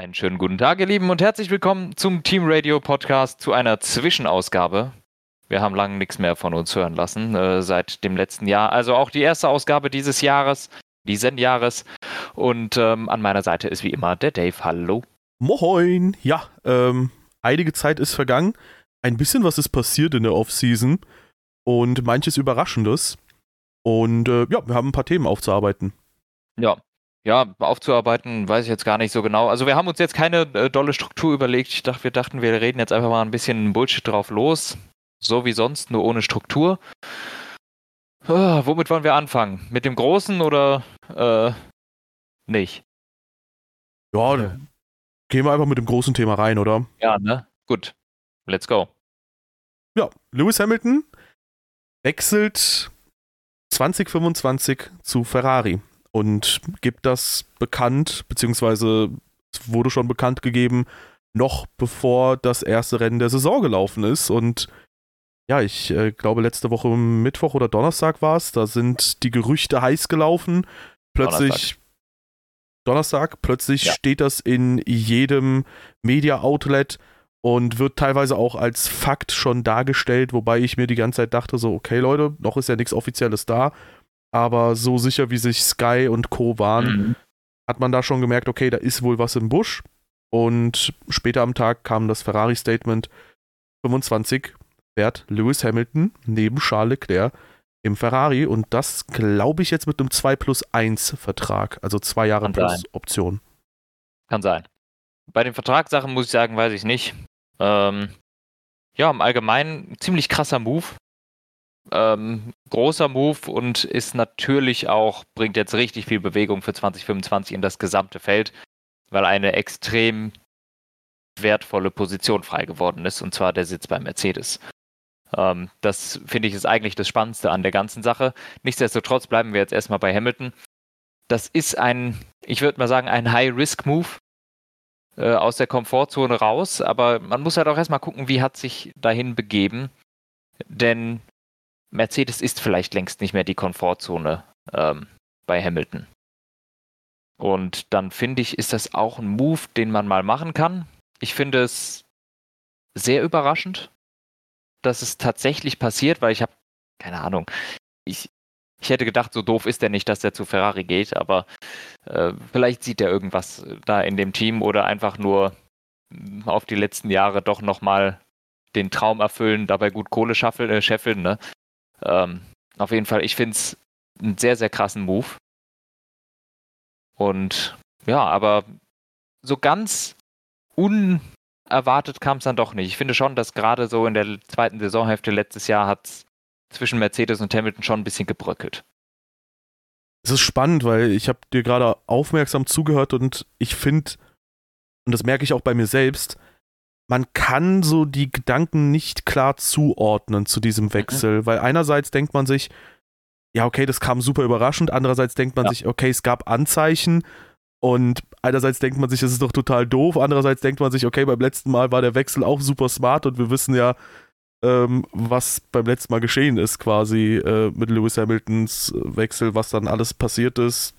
Einen schönen guten Tag, ihr Lieben, und herzlich willkommen zum Team Radio Podcast zu einer Zwischenausgabe. Wir haben lange nichts mehr von uns hören lassen äh, seit dem letzten Jahr. Also auch die erste Ausgabe dieses Jahres, diesen Jahres. Und ähm, an meiner Seite ist wie immer der Dave. Hallo. Moin. Ja, ähm, einige Zeit ist vergangen. Ein bisschen was ist passiert in der Offseason und manches Überraschendes. Und äh, ja, wir haben ein paar Themen aufzuarbeiten. Ja, ja, aufzuarbeiten, weiß ich jetzt gar nicht so genau. Also wir haben uns jetzt keine äh, dolle Struktur überlegt. Ich dachte, wir dachten, wir reden jetzt einfach mal ein bisschen Bullshit drauf los. So wie sonst, nur ohne Struktur. Oh, womit wollen wir anfangen? Mit dem Großen oder äh, nicht? Ja, ja, gehen wir einfach mit dem großen Thema rein, oder? Ja, ne? Gut. Let's go. Ja, Lewis Hamilton wechselt 2025 zu Ferrari und gibt das bekannt, beziehungsweise es wurde schon bekannt gegeben, noch bevor das erste Rennen der Saison gelaufen ist. Und ja, ich äh, glaube, letzte Woche Mittwoch oder Donnerstag war es, da sind die Gerüchte heiß gelaufen. Plötzlich. Donnerstag, Donnerstag plötzlich ja. steht das in jedem Media-Outlet und wird teilweise auch als Fakt schon dargestellt, wobei ich mir die ganze Zeit dachte, so, okay Leute, noch ist ja nichts Offizielles da aber so sicher wie sich Sky und Co. waren, mhm. hat man da schon gemerkt, okay, da ist wohl was im Busch. Und später am Tag kam das Ferrari-Statement 25 fährt Lewis Hamilton neben Charles Leclerc im Ferrari und das glaube ich jetzt mit einem 2 plus 1 Vertrag, also zwei Jahre Kann plus sein. Option. Kann sein. Bei den Vertragssachen muss ich sagen, weiß ich nicht. Ähm, ja, im Allgemeinen ziemlich krasser Move. Ähm, großer Move und ist natürlich auch, bringt jetzt richtig viel Bewegung für 2025 in das gesamte Feld, weil eine extrem wertvolle Position frei geworden ist, und zwar der Sitz bei Mercedes. Ähm, das finde ich ist eigentlich das Spannendste an der ganzen Sache. Nichtsdestotrotz bleiben wir jetzt erstmal bei Hamilton. Das ist ein, ich würde mal sagen, ein High-Risk-Move äh, aus der Komfortzone raus, aber man muss halt auch erstmal gucken, wie hat sich dahin begeben. Denn Mercedes ist vielleicht längst nicht mehr die Komfortzone ähm, bei Hamilton. Und dann finde ich, ist das auch ein Move, den man mal machen kann. Ich finde es sehr überraschend, dass es tatsächlich passiert, weil ich habe, keine Ahnung, ich, ich hätte gedacht, so doof ist er nicht, dass er zu Ferrari geht, aber äh, vielleicht sieht er irgendwas da in dem Team oder einfach nur auf die letzten Jahre doch nochmal den Traum erfüllen, dabei gut Kohle schaffeln, äh, scheffeln, ne? Ähm, auf jeden Fall, ich finde es einen sehr, sehr krassen Move. Und ja, aber so ganz unerwartet kam es dann doch nicht. Ich finde schon, dass gerade so in der zweiten Saisonhälfte letztes Jahr hat zwischen Mercedes und Hamilton schon ein bisschen gebröckelt. Es ist spannend, weil ich habe dir gerade aufmerksam zugehört und ich finde, und das merke ich auch bei mir selbst, man kann so die Gedanken nicht klar zuordnen zu diesem mhm. Wechsel, mhm. weil einerseits denkt man sich, ja, okay, das kam super überraschend, andererseits denkt man ja. sich, okay, es gab Anzeichen und einerseits denkt man sich, das ist doch total doof, andererseits denkt man sich, okay, beim letzten Mal war der Wechsel auch super smart und wir wissen ja, ähm, was beim letzten Mal geschehen ist, quasi äh, mit Lewis Hamiltons Wechsel, was dann alles passiert ist.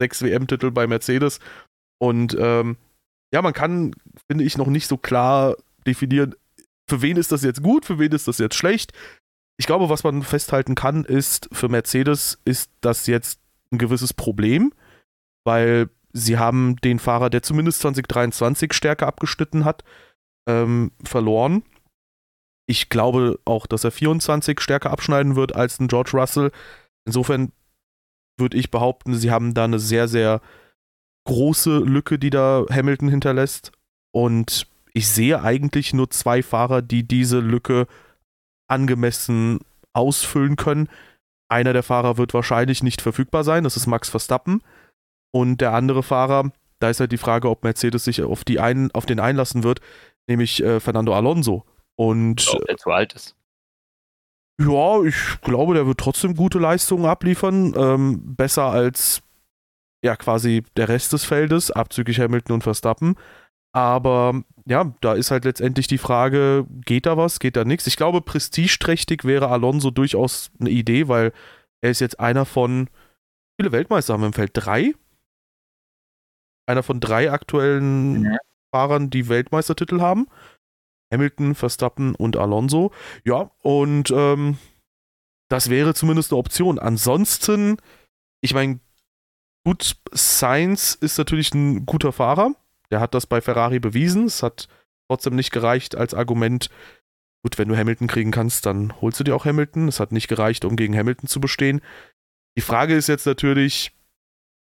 Sechs WM-Titel bei Mercedes und ähm, ja, man kann, finde ich, noch nicht so klar definieren, für wen ist das jetzt gut, für wen ist das jetzt schlecht. Ich glaube, was man festhalten kann, ist, für Mercedes ist das jetzt ein gewisses Problem, weil sie haben den Fahrer, der zumindest 2023 stärker abgeschnitten hat, ähm, verloren. Ich glaube auch, dass er 24 stärker abschneiden wird als ein George Russell. Insofern würde ich behaupten, sie haben da eine sehr, sehr große Lücke, die da Hamilton hinterlässt. Und ich sehe eigentlich nur zwei Fahrer, die diese Lücke angemessen ausfüllen können. Einer der Fahrer wird wahrscheinlich nicht verfügbar sein, das ist Max Verstappen. Und der andere Fahrer, da ist halt die Frage, ob Mercedes sich auf, die ein, auf den einlassen wird, nämlich äh, Fernando Alonso. Und ob der zu alt ist. Ja, ich glaube, der wird trotzdem gute Leistungen abliefern. Ähm, besser als ja quasi der Rest des Feldes, abzüglich Hamilton und Verstappen. Aber ja, da ist halt letztendlich die Frage, geht da was, geht da nichts? Ich glaube, prestigeträchtig wäre Alonso durchaus eine Idee, weil er ist jetzt einer von, viele Weltmeister haben wir im Feld? Drei? einer von drei aktuellen ja. Fahrern, die Weltmeistertitel haben. Hamilton, Verstappen und Alonso. Ja, und ähm, das wäre zumindest eine Option. Ansonsten, ich meine, gut, Sainz ist natürlich ein guter Fahrer. Der hat das bei Ferrari bewiesen. Es hat trotzdem nicht gereicht als Argument. Gut, wenn du Hamilton kriegen kannst, dann holst du dir auch Hamilton. Es hat nicht gereicht, um gegen Hamilton zu bestehen. Die Frage ist jetzt natürlich,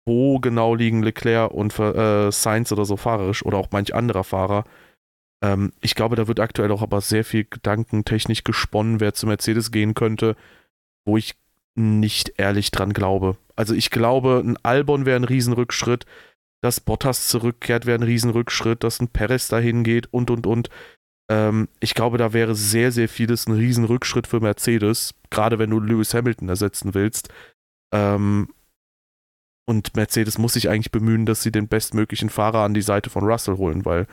wo genau liegen Leclerc und äh, Sainz oder so fahrerisch oder auch manch anderer Fahrer. Ähm, ich glaube, da wird aktuell auch aber sehr viel gedankentechnisch gesponnen, wer zu Mercedes gehen könnte, wo ich nicht ehrlich dran glaube. Also ich glaube, ein Albon wäre ein Riesenrückschritt, dass Bottas zurückkehrt wäre ein Riesenrückschritt, dass ein Perez dahin geht und und und. Ähm, ich glaube, da wäre sehr, sehr vieles ein Riesenrückschritt für Mercedes, gerade wenn du Lewis Hamilton ersetzen willst. Ähm, und Mercedes muss sich eigentlich bemühen, dass sie den bestmöglichen Fahrer an die Seite von Russell holen, weil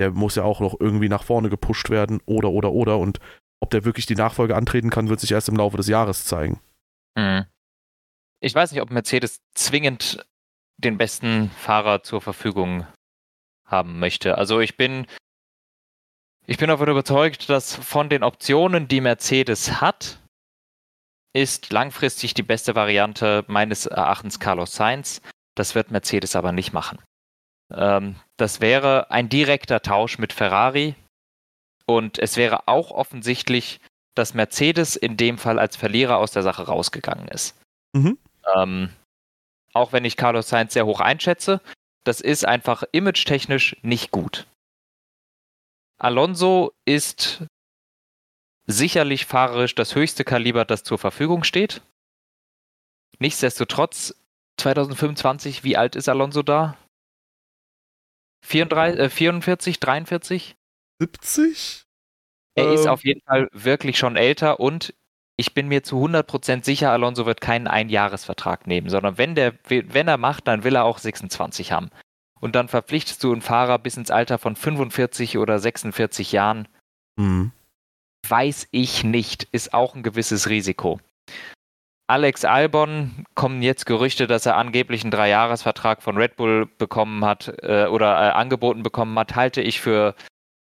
der muss ja auch noch irgendwie nach vorne gepusht werden oder oder oder. Und ob der wirklich die Nachfolge antreten kann, wird sich erst im Laufe des Jahres zeigen. Mhm. Ich weiß nicht, ob Mercedes zwingend den besten Fahrer zur Verfügung haben möchte. Also ich bin, ich bin davon überzeugt, dass von den Optionen, die Mercedes hat, ist langfristig die beste Variante meines Erachtens Carlos Sainz. Das wird Mercedes aber nicht machen. Ähm, das wäre ein direkter Tausch mit Ferrari und es wäre auch offensichtlich, dass Mercedes in dem Fall als Verlierer aus der Sache rausgegangen ist. Mhm. Ähm, auch wenn ich Carlos Sainz sehr hoch einschätze, das ist einfach image-technisch nicht gut. Alonso ist sicherlich fahrerisch das höchste Kaliber, das zur Verfügung steht. Nichtsdestotrotz, 2025, wie alt ist Alonso da? 34, äh, 44, 43? 70? Er ähm. ist auf jeden Fall wirklich schon älter und ich bin mir zu 100% sicher, Alonso wird keinen Einjahresvertrag nehmen, sondern wenn, der, wenn er macht, dann will er auch 26 haben. Und dann verpflichtest du einen Fahrer bis ins Alter von 45 oder 46 Jahren. Mhm weiß ich nicht, ist auch ein gewisses Risiko. Alex Albon kommen jetzt Gerüchte, dass er angeblich einen Dreijahresvertrag von Red Bull bekommen hat äh, oder äh, angeboten bekommen hat, halte ich für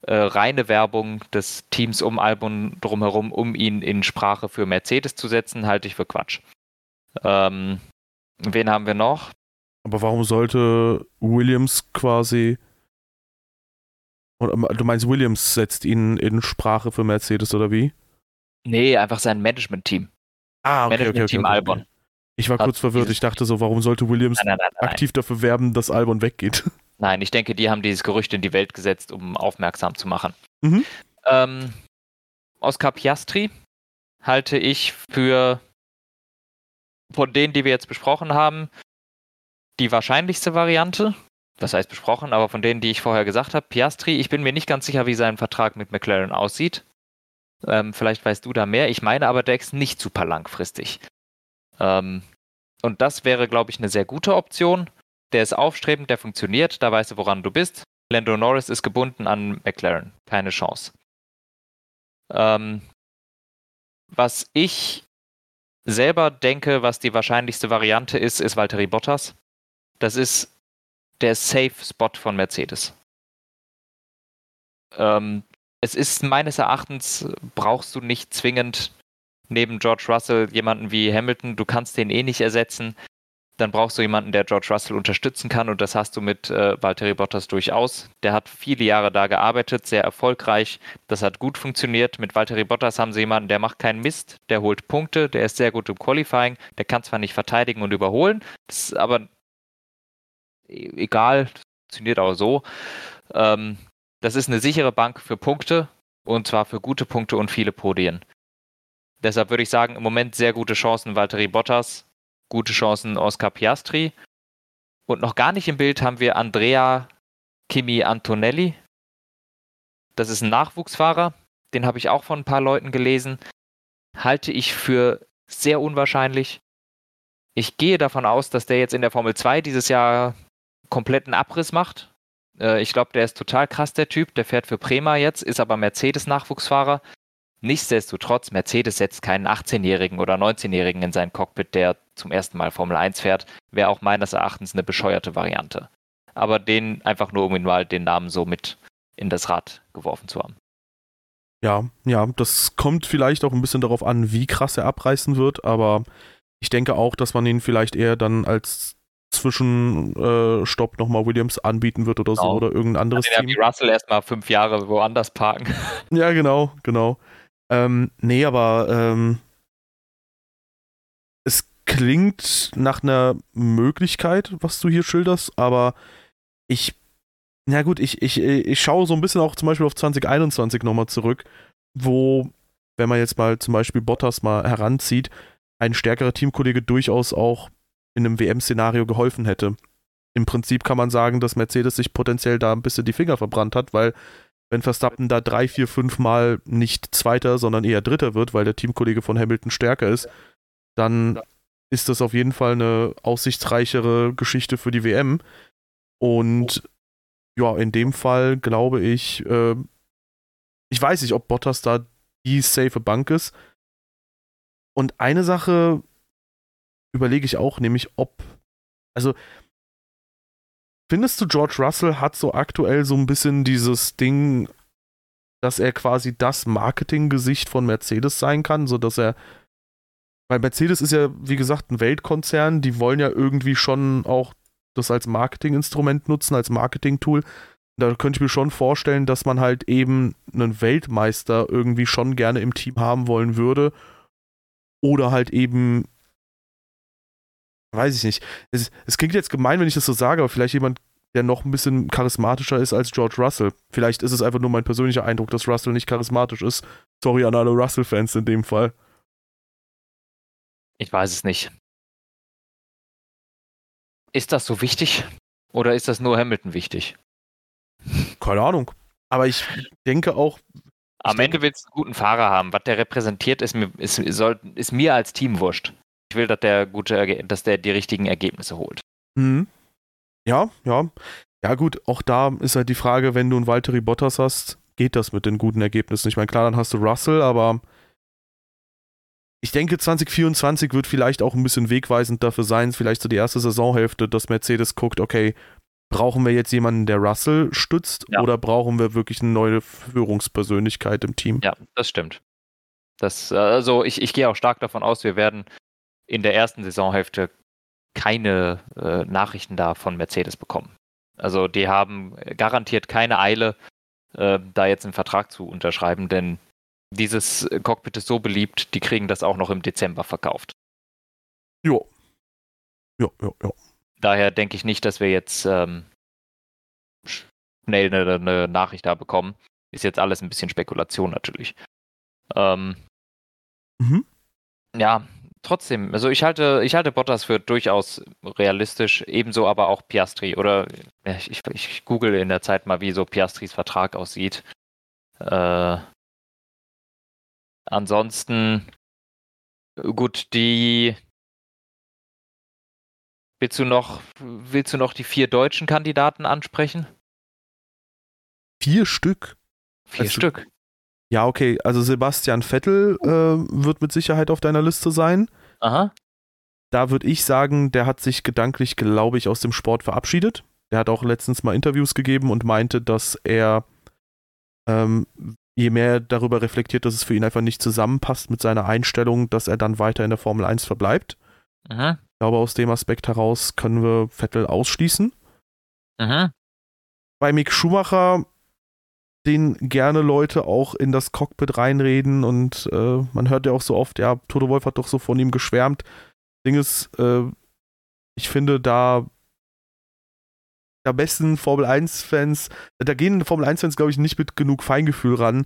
äh, reine Werbung des Teams um Albon drumherum, um ihn in Sprache für Mercedes zu setzen, halte ich für Quatsch. Ähm, wen haben wir noch? Aber warum sollte Williams quasi du meinst, Williams setzt ihn in Sprache für Mercedes oder wie? Nee, einfach sein Management-Team. Ah, okay, Management-Team okay, okay, Albon. Ich war kurz verwirrt. Ich dachte so, warum sollte Williams nein, nein, nein, aktiv dafür werben, dass Albon weggeht? Nein, ich denke, die haben dieses Gerücht in die Welt gesetzt, um aufmerksam zu machen. Mhm. Ähm, Oscar Piastri halte ich für von denen, die wir jetzt besprochen haben, die wahrscheinlichste Variante was heißt besprochen, aber von denen, die ich vorher gesagt habe, Piastri, ich bin mir nicht ganz sicher, wie sein Vertrag mit McLaren aussieht. Ähm, vielleicht weißt du da mehr. Ich meine aber, der ist nicht super langfristig. Ähm, und das wäre, glaube ich, eine sehr gute Option. Der ist aufstrebend, der funktioniert, da weißt du, woran du bist. Lando Norris ist gebunden an McLaren. Keine Chance. Ähm, was ich selber denke, was die wahrscheinlichste Variante ist, ist Valtteri Bottas. Das ist der Safe Spot von Mercedes. Ähm, es ist meines Erachtens, brauchst du nicht zwingend neben George Russell jemanden wie Hamilton, du kannst den eh nicht ersetzen. Dann brauchst du jemanden, der George Russell unterstützen kann und das hast du mit äh, Valtteri Bottas durchaus. Der hat viele Jahre da gearbeitet, sehr erfolgreich. Das hat gut funktioniert. Mit Valtteri Bottas haben sie jemanden, der macht keinen Mist, der holt Punkte, der ist sehr gut im Qualifying, der kann zwar nicht verteidigen und überholen, das ist aber E-, egal, funktioniert auch so. Ähm, das ist eine sichere Bank für Punkte und zwar für gute Punkte und viele Podien. Deshalb würde ich sagen, im Moment sehr gute Chancen Valtteri Bottas, gute Chancen Oscar Piastri. Und noch gar nicht im Bild haben wir Andrea Kimi Antonelli. Das ist ein Nachwuchsfahrer, den habe ich auch von ein paar Leuten gelesen. Halte ich für sehr unwahrscheinlich. Ich gehe davon aus, dass der jetzt in der Formel 2 dieses Jahr kompletten Abriss macht. Äh, ich glaube, der ist total krass, der Typ. Der fährt für Prema jetzt, ist aber Mercedes-Nachwuchsfahrer. Nichtsdestotrotz, Mercedes setzt keinen 18-Jährigen oder 19-Jährigen in sein Cockpit, der zum ersten Mal Formel 1 fährt. Wäre auch meines Erachtens eine bescheuerte Variante. aber den einfach nur, um mal den Namen so mit in das Rad geworfen zu haben. Ja, ja, das kommt vielleicht auch ein bisschen darauf an, wie krass er abreißen wird, aber ich denke auch, dass man ihn vielleicht eher dann als Zwischenstopp äh, nochmal Williams anbieten wird oder genau. so oder irgendein anderes Team. Ja, wie Russell erstmal fünf Jahre woanders parken. Ja, genau, genau. Ähm, nee, aber ähm, klingt nach einer Möglichkeit, was du hier schilderst, aber ich, na gut, ich, ich, ich schaue so ein bisschen auch zum Beispiel auf 2021 nochmal zurück, wo, wenn man jetzt mal zum Beispiel Bottas mal heranzieht, ein stärkerer Teamkollege durchaus auch in einem WM-Szenario geholfen hätte. Im Prinzip kann man sagen, dass Mercedes sich potenziell da ein bisschen die Finger verbrannt hat, weil wenn Verstappen da drei, vier, fünf Mal nicht Zweiter, sondern eher Dritter wird, weil der Teamkollege von Hamilton stärker ist, dann ist das auf jeden Fall eine aussichtsreichere Geschichte für die WM. Und ja, in dem Fall glaube ich, äh, ich weiß nicht, ob Bottas da die safe Bank ist. Und eine Sache überlege ich auch, nämlich ob, also findest du, George Russell hat so aktuell so ein bisschen dieses Ding, dass er quasi das Marketinggesicht von Mercedes sein kann, so dass er weil Mercedes ist ja, wie gesagt, ein Weltkonzern, die wollen ja irgendwie schon auch das als Marketinginstrument nutzen, als Marketingtool. Da könnte ich mir schon vorstellen, dass man halt eben einen Weltmeister irgendwie schon gerne im Team haben wollen würde. Oder halt eben weiß ich nicht. Es, es klingt jetzt gemein, wenn ich das so sage, aber vielleicht jemand, der noch ein bisschen charismatischer ist als George Russell. Vielleicht ist es einfach nur mein persönlicher Eindruck, dass Russell nicht charismatisch ist. Sorry an alle Russell-Fans in dem Fall. Ich weiß es nicht. Ist das so wichtig? Oder ist das nur Hamilton wichtig? Keine Ahnung. Aber ich denke auch. Am Ende willst du einen guten Fahrer haben. Was der repräsentiert, ist mir, ist, soll, ist mir als Team wurscht. Ich will, dass der gute, dass der die richtigen Ergebnisse holt. Mhm. Ja, ja. Ja, gut, auch da ist halt die Frage, wenn du einen Valtteri Bottas hast, geht das mit den guten Ergebnissen? Ich meine, klar, dann hast du Russell, aber ich denke, 2024 wird vielleicht auch ein bisschen wegweisend dafür sein, vielleicht so die erste Saisonhälfte, dass Mercedes guckt, okay, brauchen wir jetzt jemanden, der Russell stützt ja. oder brauchen wir wirklich eine neue Führungspersönlichkeit im Team? Ja, das stimmt. Das, also ich, ich gehe auch stark davon aus, wir werden in der ersten Saisonhälfte keine äh, Nachrichten da von Mercedes bekommen. Also die haben garantiert keine Eile, äh, da jetzt einen Vertrag zu unterschreiben, denn dieses Cockpit ist so beliebt, die kriegen das auch noch im Dezember verkauft. Ja. Ja, ja, ja. Daher denke ich nicht, dass wir jetzt ähm, schnell eine, eine, Nachricht da bekommen. Ist jetzt alles ein bisschen Spekulation natürlich. Ähm, mhm. Ja, trotzdem, also ich halte, ich halte Bottas für durchaus realistisch, ebenso aber auch Piastri. Oder ich, ich google in der Zeit mal, wie so Piastris Vertrag aussieht. Äh, ansonsten, gut, die. Willst du noch, willst du noch die vier deutschen Kandidaten ansprechen? Vier Stück? Vier also, Stück. Ja, okay. Also Sebastian Vettel äh, wird mit Sicherheit auf deiner Liste sein. Aha. Da würde ich sagen, der hat sich gedanklich, glaube ich, aus dem Sport verabschiedet. Der hat auch letztens mal Interviews gegeben und meinte, dass er, ähm, je mehr darüber reflektiert, dass es für ihn einfach nicht zusammenpasst mit seiner Einstellung, dass er dann weiter in der Formel 1 verbleibt. Aha. Ich glaube, aus dem Aspekt heraus können wir Vettel ausschließen. Aha. Bei Mick Schumacher den gerne Leute auch in das Cockpit reinreden und äh, man hört ja auch so oft, ja, Toto Wolf hat doch so von ihm geschwärmt. Ding ist, äh, ich finde da am besten Formel 1-Fans, da gehen Formel 1-Fans, glaube ich, nicht mit genug Feingefühl ran.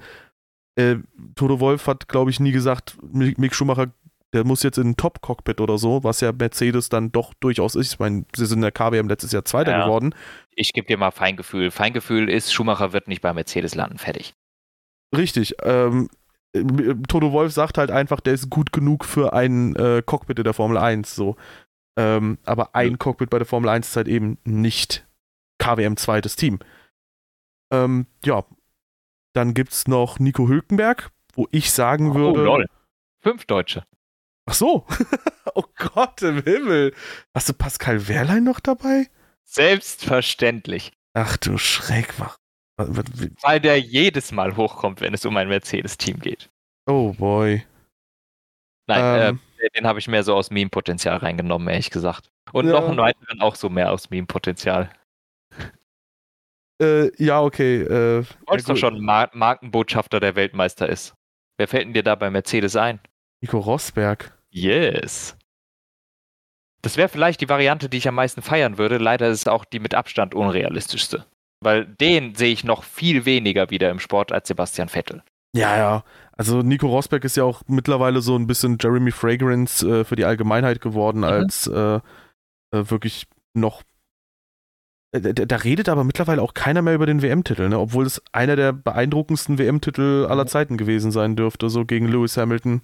Äh, Toto Wolf hat, glaube ich, nie gesagt, Mick Schumacher der muss jetzt in ein Top-Cockpit oder so, was ja Mercedes dann doch durchaus ist. Ich meine, sie sind in der KWM letztes Jahr Zweiter ja. geworden. Ich gebe dir mal Feingefühl. Feingefühl ist, Schumacher wird nicht bei Mercedes landen, fertig. Richtig. Ähm, Toto Wolf sagt halt einfach, der ist gut genug für ein äh, Cockpit in der Formel 1. So. Ähm, aber ein. Cockpit bei der Formel 1 ist halt eben nicht KWM zweites Team. Ähm, ja. Dann gibt es noch Nico Hülkenberg, wo ich sagen oh, würde. Lol. Fünf Deutsche. Ach so. oh Gott im Himmel. Hast du Pascal Wehrlein noch dabei? Selbstverständlich. Ach du Schreck, Weil der jedes Mal hochkommt, wenn es um ein Mercedes-Team geht. Oh boy. Nein, Ähm. äh, den habe ich mehr so aus Meme-Potenzial reingenommen, ehrlich gesagt. Und Ja. noch einen weiteren auch so mehr aus Meme-Potenzial. Äh, ja, okay. Äh, Du wolltest ja, doch schon Mar Markenbotschafter der Weltmeister ist. Wer fällt denn dir da bei Mercedes ein? Nico Rosberg. Yes. Das wäre vielleicht die Variante, die ich am meisten feiern würde. Leider ist es auch die mit Abstand unrealistischste. Weil den sehe ich noch viel weniger wieder im Sport als Sebastian Vettel. Ja, ja. Also Nico Rosberg ist ja auch mittlerweile so ein bisschen Jeremy Fragrance äh, für die Allgemeinheit geworden, als äh, äh, wirklich noch. Äh, Da, da redet aber mittlerweile auch keiner mehr über den WM-Titel, ne? obwohl es einer der beeindruckendsten WM-Titel aller Zeiten gewesen sein dürfte, so gegen Lewis Hamilton.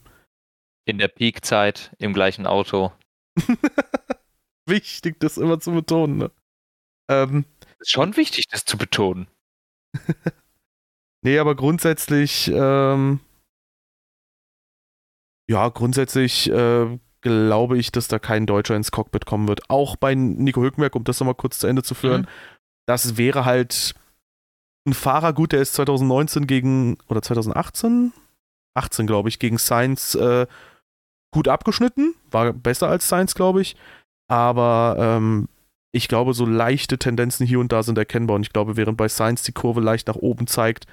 In der Peak-Zeit, im gleichen Auto. Wichtig, das immer zu betonen. Ne? Ähm, Ist schon wichtig, das zu betonen. Nee, aber grundsätzlich, ähm, ja, grundsätzlich äh, glaube ich, dass da kein Deutscher ins Cockpit kommen wird. Auch bei Nico Hülkenberg, um das nochmal kurz zu Ende zu führen, Mhm. das wäre halt ein Fahrer, gut, der ist 2019 gegen, oder 2018? 18, glaube ich, gegen Sainz äh, gut abgeschnitten, war besser als Sainz, glaube ich, aber ähm, ich glaube, so leichte Tendenzen hier und da sind erkennbar und ich glaube, während bei Sainz die Kurve leicht nach oben zeigt,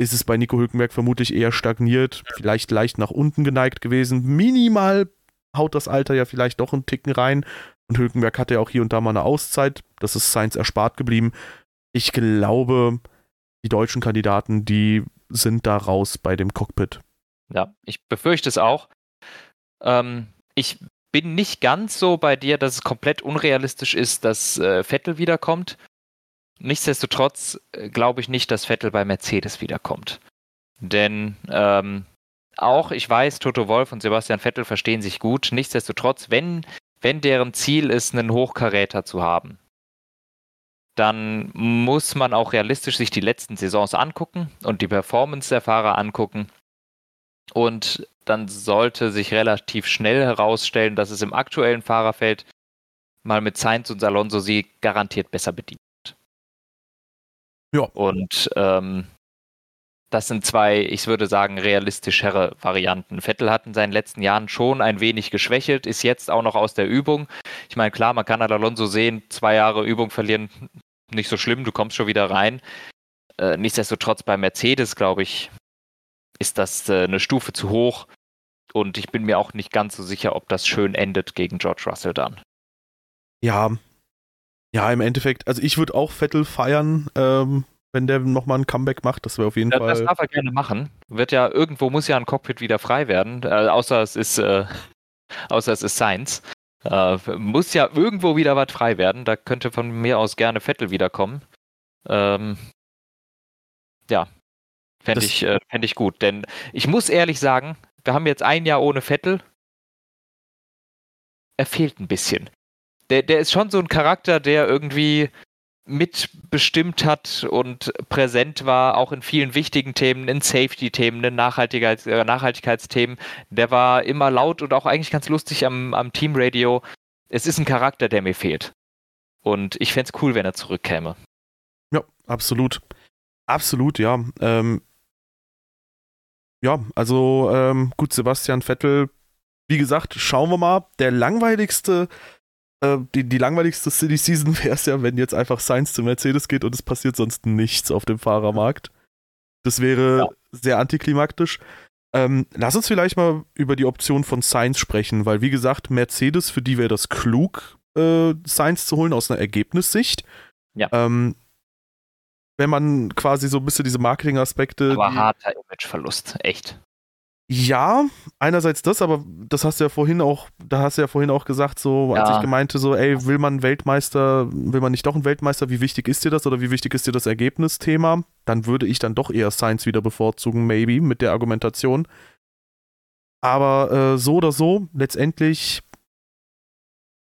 ist es bei Nico Hülkenberg vermutlich eher stagniert, vielleicht leicht nach unten geneigt gewesen. Minimal haut das Alter ja vielleicht doch einen Ticken rein. Und Hülkenberg hatte ja auch hier und da mal eine Auszeit. Das ist Sainz erspart geblieben. Ich glaube, die deutschen Kandidaten, die sind da raus bei dem Cockpit. Ja, ich befürchte es auch. Ähm, ich bin nicht ganz so bei dir, dass es komplett unrealistisch ist, dass äh, Vettel wiederkommt. Nichtsdestotrotz äh, glaube ich nicht, dass Vettel bei Mercedes wiederkommt. Denn ähm, auch, ich weiß, Toto Wolf und Sebastian Vettel verstehen sich gut. Nichtsdestotrotz, wenn, wenn deren Ziel ist, einen Hochkaräter zu haben, dann muss man auch realistisch sich die letzten Saisons angucken und die Performance der Fahrer angucken. Und dann sollte sich relativ schnell herausstellen, dass es im aktuellen Fahrerfeld mal mit Sainz und Alonso sie garantiert besser bedient. Ja. Und ähm, das sind zwei, ich würde sagen, realistischere Varianten. Vettel hat in seinen letzten Jahren schon ein wenig geschwächelt, ist jetzt auch noch aus der Übung. Ich meine, klar, man kann an Alonso sehen, zwei Jahre Übung verlieren, nicht so schlimm, du kommst schon wieder rein. Äh, nichtsdestotrotz bei Mercedes, glaube ich, ist das äh, eine Stufe zu hoch. Und ich bin mir auch nicht ganz so sicher, ob das schön endet gegen George Russell dann. Ja, ja, im Endeffekt, also ich würde auch Vettel feiern, ähm, wenn der nochmal ein Comeback macht. Das wäre auf jeden Ja, Fall. das darf er gerne machen. Wird ja, irgendwo muss ja ein Cockpit wieder frei werden, äh, außer es ist, äh, außer es ist Science. Äh, muss ja irgendwo wieder was frei werden. Da könnte von mir aus gerne Vettel wiederkommen. Ähm, ja, fände Das- ich, äh, fänd ich gut. Denn ich muss ehrlich sagen, wir haben jetzt ein Jahr ohne Vettel. Er fehlt ein bisschen. Der, der ist schon so ein Charakter, der irgendwie mitbestimmt hat und präsent war, auch in vielen wichtigen Themen, in Safety-Themen, in Nachhaltigkeits äh, Nachhaltigkeitsthemen. Der war immer laut und auch eigentlich ganz lustig am, am Teamradio. Es ist ein Charakter, der mir fehlt. Und ich fände es cool, wenn er zurückkäme. Ja, absolut. Absolut, ja. Ähm, ja, also ähm, gut, Sebastian Vettel, wie gesagt, schauen wir mal. Der langweiligste, äh, die, die langweiligste City Season wäre es ja, wenn jetzt einfach Sainz zu Mercedes geht und es passiert sonst nichts auf dem Fahrermarkt. Das wäre Ja. sehr antiklimaktisch. Ähm, lass uns vielleicht mal über die Option von Sainz sprechen, weil wie gesagt, Mercedes, für die wäre das klug, äh, Sainz zu holen aus einer Ergebnissicht. Ja. Ähm, wenn man quasi so ein bisschen diese Marketingaspekte. Aber harter Imageverlust, echt. Ja, einerseits das, aber das hast du ja vorhin auch, da hast du ja vorhin auch gesagt, so als Ja. ich gemeinte, so, ey, will man Weltmeister, will man nicht doch einen Weltmeister, wie wichtig ist dir das oder wie wichtig ist dir das Ergebnisthema? Dann würde ich dann doch eher Science wieder bevorzugen, maybe, mit der Argumentation. Aber äh, so oder so, letztendlich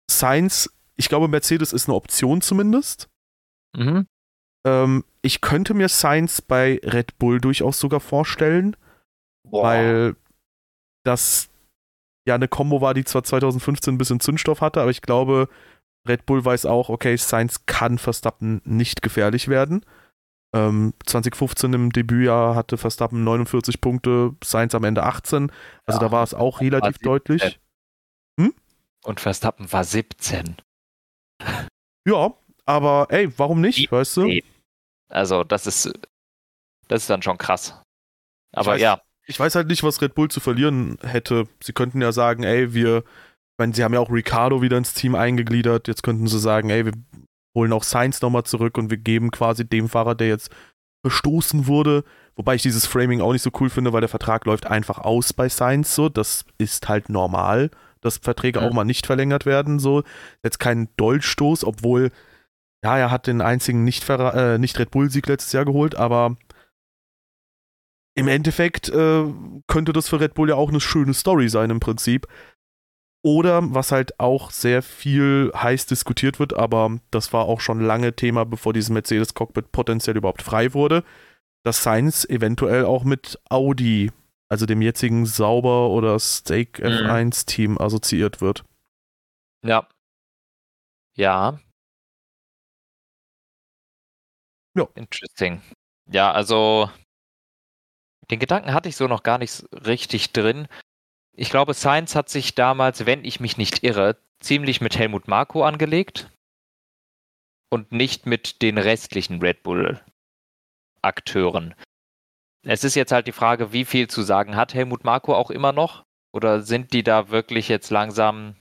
Science, ich glaube, Mercedes ist eine Option zumindest. Mhm. Ähm, ich könnte mir Science bei Red Bull durchaus sogar vorstellen Boah. weil das ja eine Combo war, die zwar 2015 ein bisschen Zündstoff hatte, aber ich glaube, Red Bull weiß auch, okay, Sainz kann Verstappen nicht gefährlich werden. Ähm, 2015 im Debütjahr hatte Verstappen 49 Punkte, Sainz am Ende 18. Also ja, da war es auch relativ deutlich. Hm? Und Verstappen war 17. Ja, aber ey, warum nicht, weißt du? Also, das ist, das ist dann schon krass. Aber weiß, ja. Ich weiß halt nicht, was Red Bull zu verlieren hätte. Sie könnten ja sagen, ey, wir, ich meine, sie haben ja auch Ricardo wieder ins Team eingegliedert. Jetzt könnten sie sagen, ey, wir holen auch Sainz nochmal zurück und wir geben quasi dem Fahrer, der jetzt verstoßen wurde. Wobei ich dieses Framing auch nicht so cool finde, weil der Vertrag läuft einfach aus bei Sainz so. Das ist halt normal, dass Verträge mhm. auch mal nicht verlängert werden. So. Jetzt kein Dolchstoß, obwohl ja, er hat den einzigen nicht, äh, nicht Red Bull-Sieg letztes Jahr geholt, aber im Endeffekt äh, könnte das für Red Bull ja auch eine schöne Story sein im Prinzip. Oder was halt auch sehr viel heiß diskutiert wird, aber das war auch schon lange Thema, bevor dieses Mercedes-Cockpit potenziell überhaupt frei wurde, dass Sainz eventuell auch mit Audi, also dem jetzigen Sauber oder Stake F1-Team assoziiert wird. Ja. Ja, ja. Interesting. Ja, also den Gedanken hatte ich so noch gar nicht richtig drin. Ich glaube, Science hat sich damals, wenn ich mich nicht irre, ziemlich mit Helmut Marko angelegt und nicht mit den restlichen Red Bull-Akteuren. Es ist jetzt halt die Frage, wie viel zu sagen hat Helmut Marko auch immer noch? Oder sind die da wirklich jetzt langsam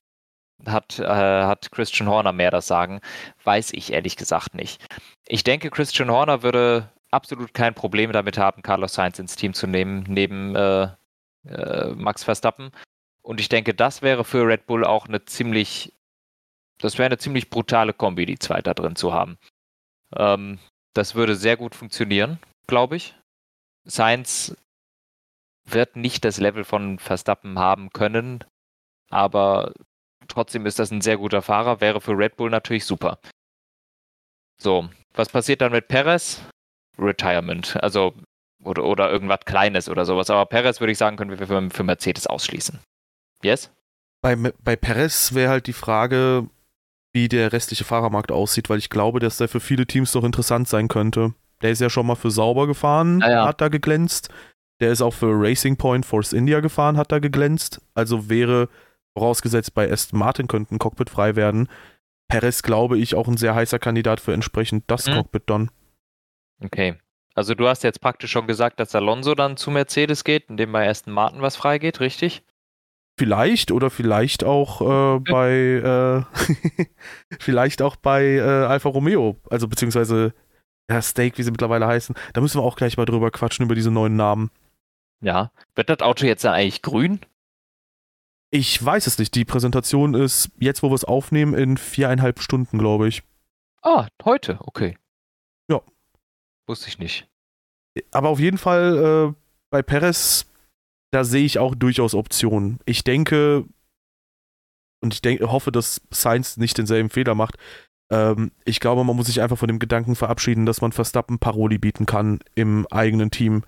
hat, äh, hat Christian Horner mehr das Sagen? Weiß ich ehrlich gesagt nicht. Ich denke, Christian Horner würde absolut kein Problem damit haben, Carlos Sainz ins Team zu nehmen, neben äh, äh, Max Verstappen. Und ich denke, das wäre für Red Bull auch eine ziemlich, das wäre eine ziemlich brutale Kombi, die zwei da drin zu haben. Ähm, das würde sehr gut funktionieren, glaube ich. Sainz wird nicht das Level von Verstappen haben können, aber Trotzdem ist das ein sehr guter Fahrer, wäre für Red Bull natürlich super. So, was passiert dann mit Perez? Retirement, also oder, oder irgendwas Kleines oder sowas. Aber Perez würde ich sagen, können wir für, für Mercedes ausschließen. Yes? Bei, bei Perez wäre halt die Frage, wie der restliche Fahrermarkt aussieht, weil ich glaube, dass der für viele Teams doch interessant sein könnte. Der ist ja schon mal für Sauber gefahren, ah, ja. hat da geglänzt. Der ist auch für Racing Point Force India gefahren, hat da geglänzt. Also wäre vorausgesetzt bei Aston Martin könnte ein Cockpit frei werden. Perez, glaube ich, auch ein sehr heißer Kandidat für entsprechend das mhm. Cockpit dann. Okay. Also du hast jetzt praktisch schon gesagt, dass Alonso dann zu Mercedes geht, indem bei Aston Martin was freigeht, richtig? Vielleicht oder vielleicht auch äh, bei äh, vielleicht auch bei äh, Alfa Romeo, also beziehungsweise ja, Steak, wie sie mittlerweile heißen. Da müssen wir auch gleich mal drüber quatschen über diese neuen Namen. Ja. Wird das Auto jetzt eigentlich grün? Ich weiß es nicht. Die Präsentation ist jetzt, wo wir es aufnehmen, in viereinhalb Stunden, glaube ich. Ah, heute, okay. Ja. Wusste ich nicht. Aber auf jeden Fall äh, bei Perez, da sehe ich auch durchaus Optionen. Ich denke, und ich denke, hoffe, dass Sainz nicht denselben Fehler macht. Ähm, ich glaube, man muss sich einfach von dem Gedanken verabschieden, dass man Verstappen Paroli bieten kann im eigenen Team,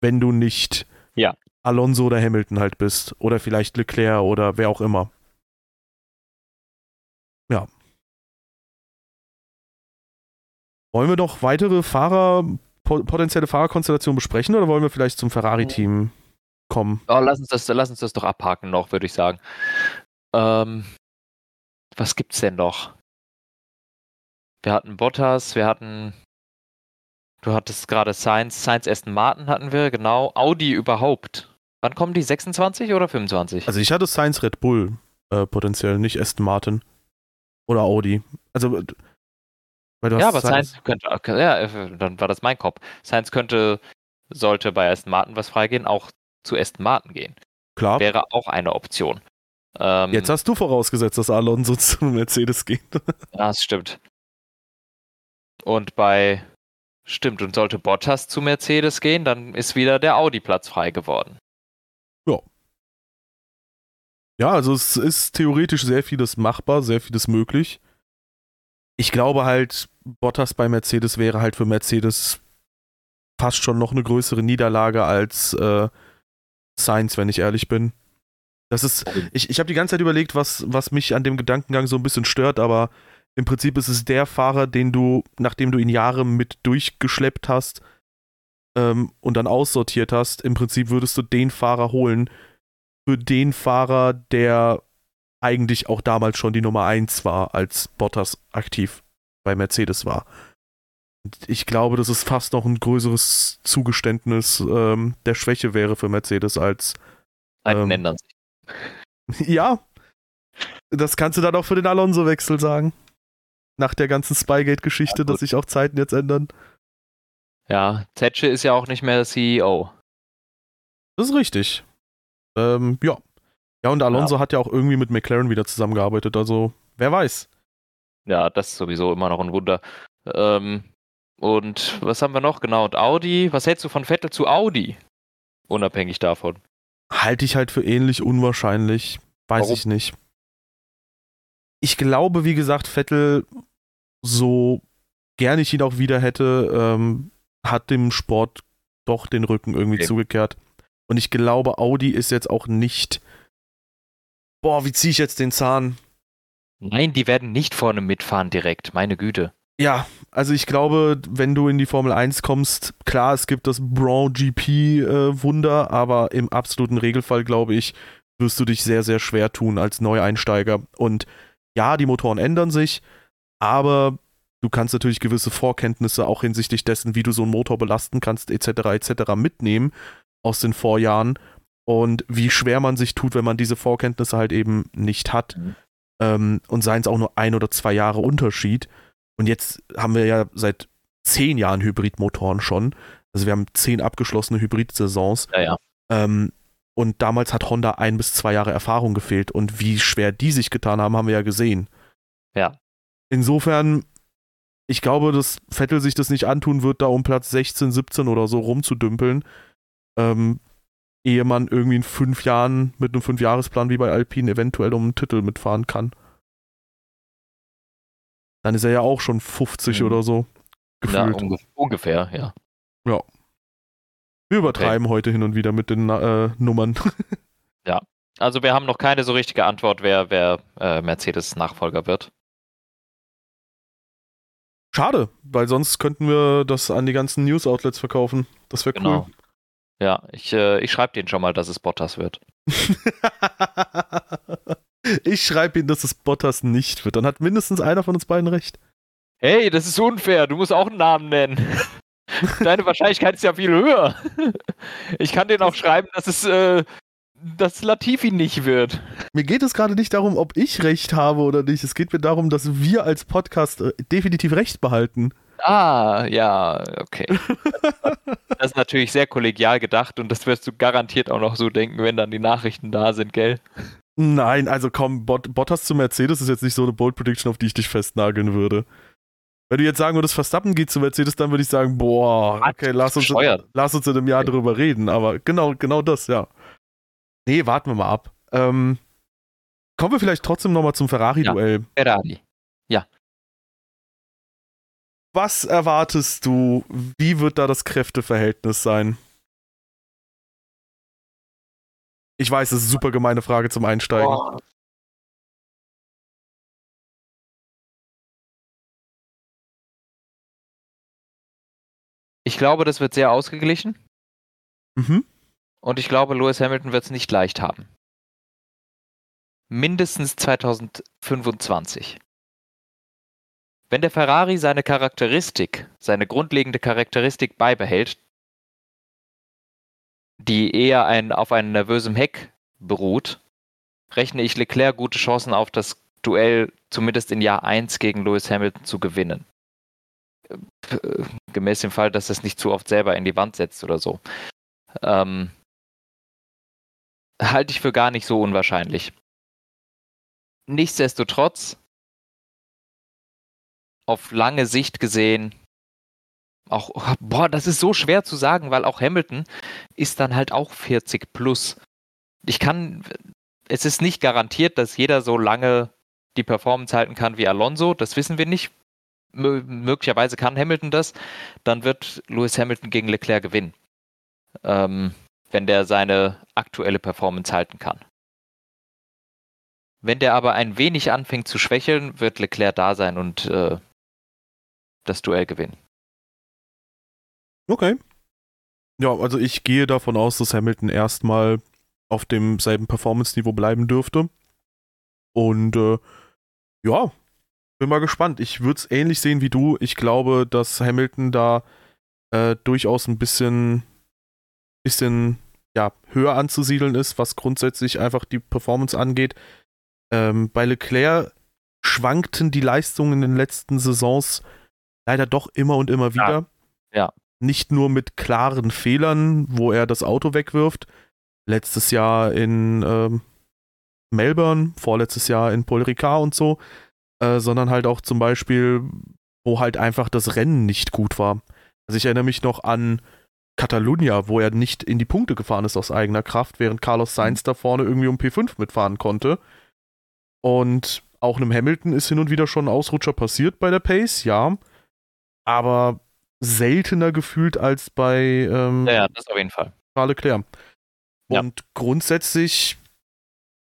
wenn du nicht ja. Alonso oder Hamilton halt bist. Oder vielleicht Leclerc oder wer auch immer. Ja. Wollen wir noch weitere Fahrer, potenzielle Fahrerkonstellationen besprechen oder wollen wir vielleicht zum Ferrari-Team kommen? Oh, lass, uns das, lass uns das doch abhaken noch, würde ich sagen. Ähm, was gibt's denn noch? Wir hatten Bottas, wir hatten Du hattest gerade Science, Science Aston Martin hatten wir, genau. Audi überhaupt. Wann kommen die? 26 oder 25? Also ich hatte Science Red Bull äh, potenziell, nicht Aston Martin. Oder Audi. Also ja, aber Science, Science könnte, ja, äh, dann war das mein Kopf. Science könnte, sollte bei Aston Martin was freigehen, auch zu Aston Martin gehen. Klar. Wäre auch eine Option. Ähm, Jetzt hast du vorausgesetzt, dass Alonso zu Mercedes geht. ja, das stimmt. Und bei Stimmt, und sollte Bottas zu Mercedes gehen, dann ist wieder der Audi-Platz frei geworden. Ja. Ja, also es ist theoretisch sehr vieles machbar, sehr vieles möglich. Ich glaube halt, Bottas bei Mercedes wäre halt für Mercedes fast schon noch eine größere Niederlage als äh, Sainz, wenn ich ehrlich bin. Das ist, ich, ich habe die ganze Zeit überlegt, was, was mich an dem Gedankengang so ein bisschen stört, aber Im Prinzip ist es der Fahrer, den du, nachdem du ihn Jahre mit durchgeschleppt hast ähm, und dann aussortiert hast, im Prinzip würdest du den Fahrer holen für den Fahrer, der eigentlich auch damals schon die Nummer 1 war, als Bottas aktiv bei Mercedes war. Ich glaube, dass es fast noch ein größeres Zugeständnis ähm, der Schwäche wäre für Mercedes als. Ähm, ändern sich. Ja, das kannst du dann auch für den Alonso-Wechsel sagen. Nach der ganzen Spygate-Geschichte, ja, dass sich auch Zeiten jetzt ändern. Ja, Zetsche ist ja auch nicht mehr CEO. Das ist richtig. Ähm, ja. Ja, und Alonso ja. hat ja auch irgendwie mit McLaren wieder zusammengearbeitet, also wer weiß. Ja, das ist sowieso immer noch ein Wunder. Ähm, und was haben wir noch? Genau, und Audi. Was hältst du von Vettel zu Audi? Unabhängig davon. Halte ich halt für ähnlich unwahrscheinlich. Weiß Warum? ich nicht. Ich glaube, wie gesagt, Vettel, so gerne ich ihn auch wieder hätte, ähm, hat dem Sport doch den Rücken irgendwie okay. zugekehrt. Und ich glaube, Audi ist jetzt auch nicht. Boah, wie ziehe ich jetzt den Zahn? Nein, die werden nicht vorne mitfahren direkt, meine Güte. Ja, also ich glaube, wenn du in die Formel 1 kommst, klar, es gibt das Braun GP-Wunder, äh, aber im absoluten Regelfall, glaube ich, wirst du dich sehr, sehr schwer tun als Neueinsteiger. Und ja, die Motoren ändern sich, aber du kannst natürlich gewisse Vorkenntnisse auch hinsichtlich dessen, wie du so einen Motor belasten kannst, etc., etc., mitnehmen aus den Vorjahren und wie schwer man sich tut, wenn man diese Vorkenntnisse halt eben nicht hat. Mhm. Ähm, und seien es auch nur ein oder zwei Jahre Unterschied. Und jetzt haben wir ja seit zehn Jahren Hybridmotoren schon. Also wir haben zehn abgeschlossene Hybrid-Saisons. Ja, ja. Ähm, und damals hat Honda ein bis zwei Jahre Erfahrung gefehlt. Und wie schwer die sich getan haben, haben wir ja gesehen. Ja. Insofern, ich glaube, dass Vettel sich das nicht antun wird, da um Platz 16, 17 oder so rumzudümpeln. Ähm, ehe man irgendwie in fünf Jahren mit einem Fünfjahresplan wie bei Alpine eventuell um einen Titel mitfahren kann. Dann ist er ja auch schon 50 mhm. oder so. Gefühlt. Ja, ungef ungefähr, ja. Ja. Wir übertreiben okay. heute hin und wieder mit den äh, Nummern. ja. Also wir haben noch keine so richtige Antwort, wer, wer äh, Mercedes Nachfolger wird. Schade, weil sonst könnten wir das an die ganzen News-Outlets verkaufen. Das wäre genau. cool. Ja, ich, äh, ich schreibe denen schon mal, dass es Bottas wird. Ich schreibe ihm, dass es Bottas nicht wird. Dann hat mindestens einer von uns beiden recht. Hey, das ist unfair. Du musst auch einen Namen nennen. Deine Wahrscheinlichkeit ist ja viel höher. Ich kann denen auch schreiben, dass es äh, dass Latifi nicht wird. Mir geht es gerade nicht darum, ob ich recht habe oder nicht. Es geht mir darum, dass wir als Podcast äh, definitiv recht behalten. Ah, ja, okay. Das ist natürlich sehr kollegial gedacht und das wirst du garantiert auch noch so denken, wenn dann die Nachrichten da sind, gell? Nein, also komm, Bot Bottas zu Mercedes ist jetzt nicht so eine Bold Prediction, auf die ich dich festnageln würde. Wenn du jetzt sagen würdest, Verstappen geht zu Mercedes, dann würde ich sagen, boah, okay, lass uns, lass uns in einem Jahr okay. drüber reden. Aber genau, genau das, ja. Nee, warten wir mal ab. Ähm, kommen wir vielleicht trotzdem nochmal zum Ferrari-Duell. Ja, Ferrari, ja. Was erwartest du? Wie wird da das Kräfteverhältnis sein? Ich weiß, das ist eine super gemeine Frage zum Einsteigen. Oh. Ich glaube, das wird sehr ausgeglichen. Mhm. Und ich glaube, Lewis Hamilton wird es nicht leicht haben. Mindestens 2025. Wenn der Ferrari seine Charakteristik, seine grundlegende Charakteristik beibehält, die eher ein, auf einem nervösen Heck beruht, rechne ich Leclerc gute Chancen auf, das Duell zumindest in Jahr 1 gegen Lewis Hamilton zu gewinnen. Äh, gemäß dem Fall, dass es nicht zu oft selber in die Wand setzt oder so. Ähm, halte ich für gar nicht so unwahrscheinlich. Nichtsdestotrotz, auf lange Sicht gesehen, auch, boah, das ist so schwer zu sagen, weil auch Hamilton ist dann halt auch 40 plus. Ich kann, es ist nicht garantiert, dass jeder so lange die Performance halten kann wie Alonso, das wissen wir nicht. M möglicherweise kann Hamilton das, dann wird Lewis Hamilton gegen Leclerc gewinnen. Ähm, wenn der seine aktuelle Performance halten kann. Wenn der aber ein wenig anfängt zu schwächeln, wird Leclerc da sein und äh, das Duell gewinnen. Okay. Ja, also ich gehe davon aus, dass Hamilton erstmal auf demselben Performance-Niveau bleiben dürfte. Und äh, ja, bin mal gespannt. Ich würde es ähnlich sehen wie du. Ich glaube, dass Hamilton da äh, durchaus ein bisschen, bisschen ja, höher anzusiedeln ist, was grundsätzlich einfach die Performance angeht. Ähm, bei Leclerc schwankten die Leistungen in den letzten Saisons leider doch immer und immer wieder. Ja. ja. Nicht nur mit klaren Fehlern, wo er das Auto wegwirft. Letztes Jahr in ähm, Melbourne, vorletztes Jahr in Paul Ricard und so, äh, sondern halt auch zum Beispiel, wo halt einfach das Rennen nicht gut war. Also ich erinnere mich noch an Catalunya, wo er nicht in die Punkte gefahren ist aus eigener Kraft, während Carlos Sainz da vorne irgendwie um P5 mitfahren konnte. Und auch einem Hamilton ist hin und wieder schon ein Ausrutscher passiert bei der Pace, ja. Aber seltener gefühlt als bei ähm, ja, das auf jeden Fall. Charles Leclerc. Und ja. grundsätzlich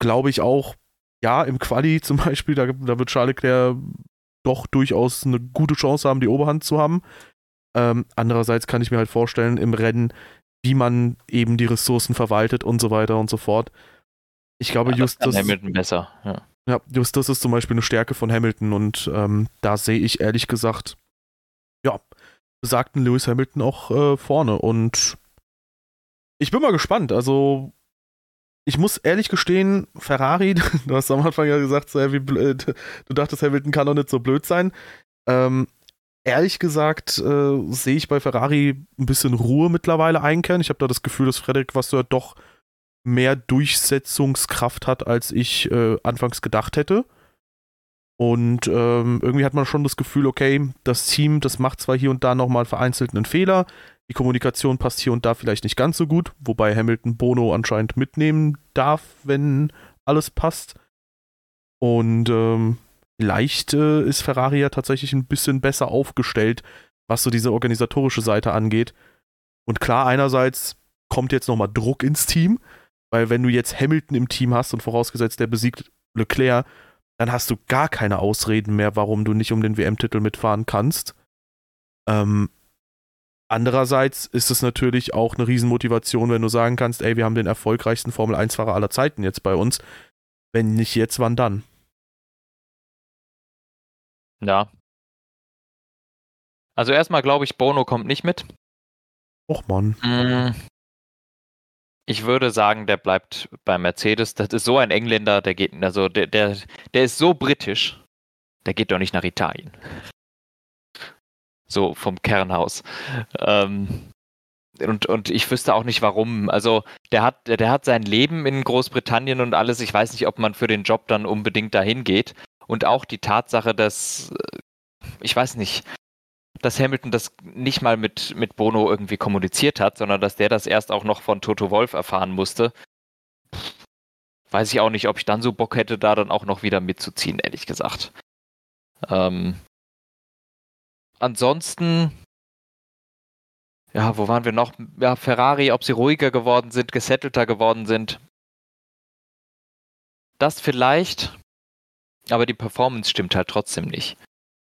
glaube ich auch, ja, im Quali zum Beispiel, da, da wird Charles Leclerc doch durchaus eine gute Chance haben, die Oberhand zu haben. Ähm, andererseits kann ich mir halt vorstellen, im Rennen, wie man eben die Ressourcen verwaltet und so weiter und so fort. Ich glaube, ja, just das. Hamilton besser, ja. Ja, just das ist zum Beispiel eine Stärke von Hamilton und ähm, da sehe ich ehrlich gesagt, besagten Lewis Hamilton auch äh, vorne und ich bin mal gespannt. Also, ich muss ehrlich gestehen, Ferrari, du hast am Anfang ja gesagt, so, wie blöd, du dachtest, Hamilton kann doch nicht so blöd sein. Ähm, ehrlich gesagt äh, sehe ich bei Ferrari ein bisschen Ruhe mittlerweile einkehren. Ich habe da das Gefühl, dass Frederik Vasseur doch mehr Durchsetzungskraft hat, als ich äh, anfangs gedacht hätte. Und ähm, irgendwie hat man schon das Gefühl, okay, das Team, das macht zwar hier und da nochmal vereinzelt einen Fehler, die Kommunikation passt hier und da vielleicht nicht ganz so gut, wobei Hamilton Bono anscheinend mitnehmen darf, wenn alles passt. Und ähm, vielleicht äh, ist Ferrari ja tatsächlich ein bisschen besser aufgestellt, was so diese organisatorische Seite angeht. Und klar, einerseits kommt jetzt nochmal Druck ins Team, weil wenn du jetzt Hamilton im Team hast und vorausgesetzt, der besiegt Leclerc, dann hast du gar keine Ausreden mehr, warum du nicht um den WM-Titel mitfahren kannst. Ähm, andererseits ist es natürlich auch eine Riesenmotivation, wenn du sagen kannst, ey, wir haben den erfolgreichsten Formel-1-Fahrer aller Zeiten jetzt bei uns. Wenn nicht jetzt, wann dann? Ja. Also erstmal glaube ich, Bono kommt nicht mit. Och Mann. Mm. Ich würde sagen, der bleibt bei Mercedes. Das ist so ein Engländer, der geht, also der, der, der ist so britisch, der geht doch nicht nach Italien. So vom Kernhaus. Ähm, und, und ich wüsste auch nicht warum. Also der hat, der hat sein Leben in Großbritannien und alles. Ich weiß nicht, ob man für den Job dann unbedingt dahin geht. Und auch die Tatsache, dass, äh, ich weiß nicht, dass Hamilton das nicht mal mit, mit Bono irgendwie kommuniziert hat, sondern dass der das erst auch noch von Toto Wolf erfahren musste. Weiß ich auch nicht, ob ich dann so Bock hätte, da dann auch noch wieder mitzuziehen, ehrlich gesagt. Ähm, ansonsten, ja, wo waren wir noch? Ja, Ferrari, ob sie ruhiger geworden sind, gesettelter geworden sind. Das vielleicht, aber die Performance stimmt halt trotzdem nicht.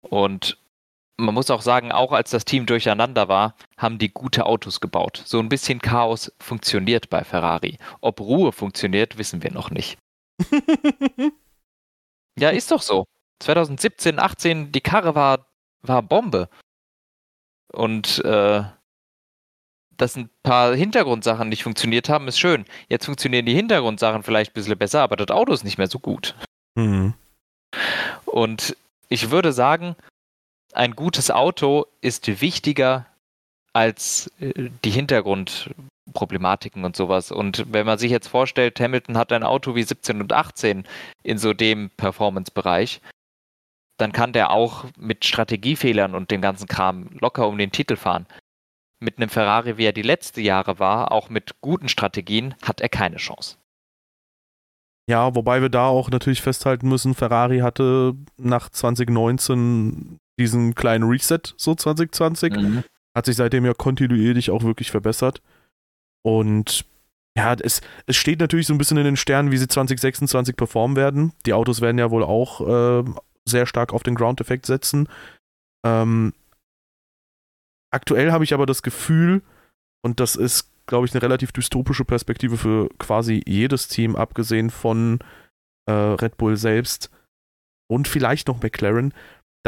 Und man muss auch sagen, auch als das Team durcheinander war, haben die gute Autos gebaut. So ein bisschen Chaos funktioniert bei Ferrari. Ob Ruhe funktioniert, wissen wir noch nicht. ja, ist doch so. 2017, 18, die Karre war, war Bombe. Und äh, dass ein paar Hintergrundsachen nicht funktioniert haben, ist schön. Jetzt funktionieren die Hintergrundsachen vielleicht ein bisschen besser, aber das Auto ist nicht mehr so gut. Mhm. Und ich würde sagen, ein gutes Auto ist wichtiger als äh, die Hintergrundproblematiken und sowas. Und wenn man sich jetzt vorstellt, Hamilton hat ein Auto wie 17 und 18 in so dem Performance-Bereich, dann kann der auch mit Strategiefehlern und dem ganzen Kram locker um den Titel fahren. Mit einem Ferrari, wie er die letzten Jahre war, auch mit guten Strategien, hat er keine Chance. Ja, wobei wir da auch natürlich festhalten müssen, Ferrari hatte nach 2019 diesen kleinen Reset, so 2020. Mhm. Hat sich seitdem ja kontinuierlich auch wirklich verbessert. Und Ja, es, es steht natürlich so ein bisschen in den Sternen, wie sie 2026 performen werden. Die Autos werden ja wohl auch äh, sehr stark auf den Ground-Effekt setzen. Ähm, aktuell habe ich aber das Gefühl, und das ist, glaube ich, eine relativ dystopische Perspektive für quasi jedes Team, abgesehen von äh, Red Bull selbst und vielleicht noch McLaren,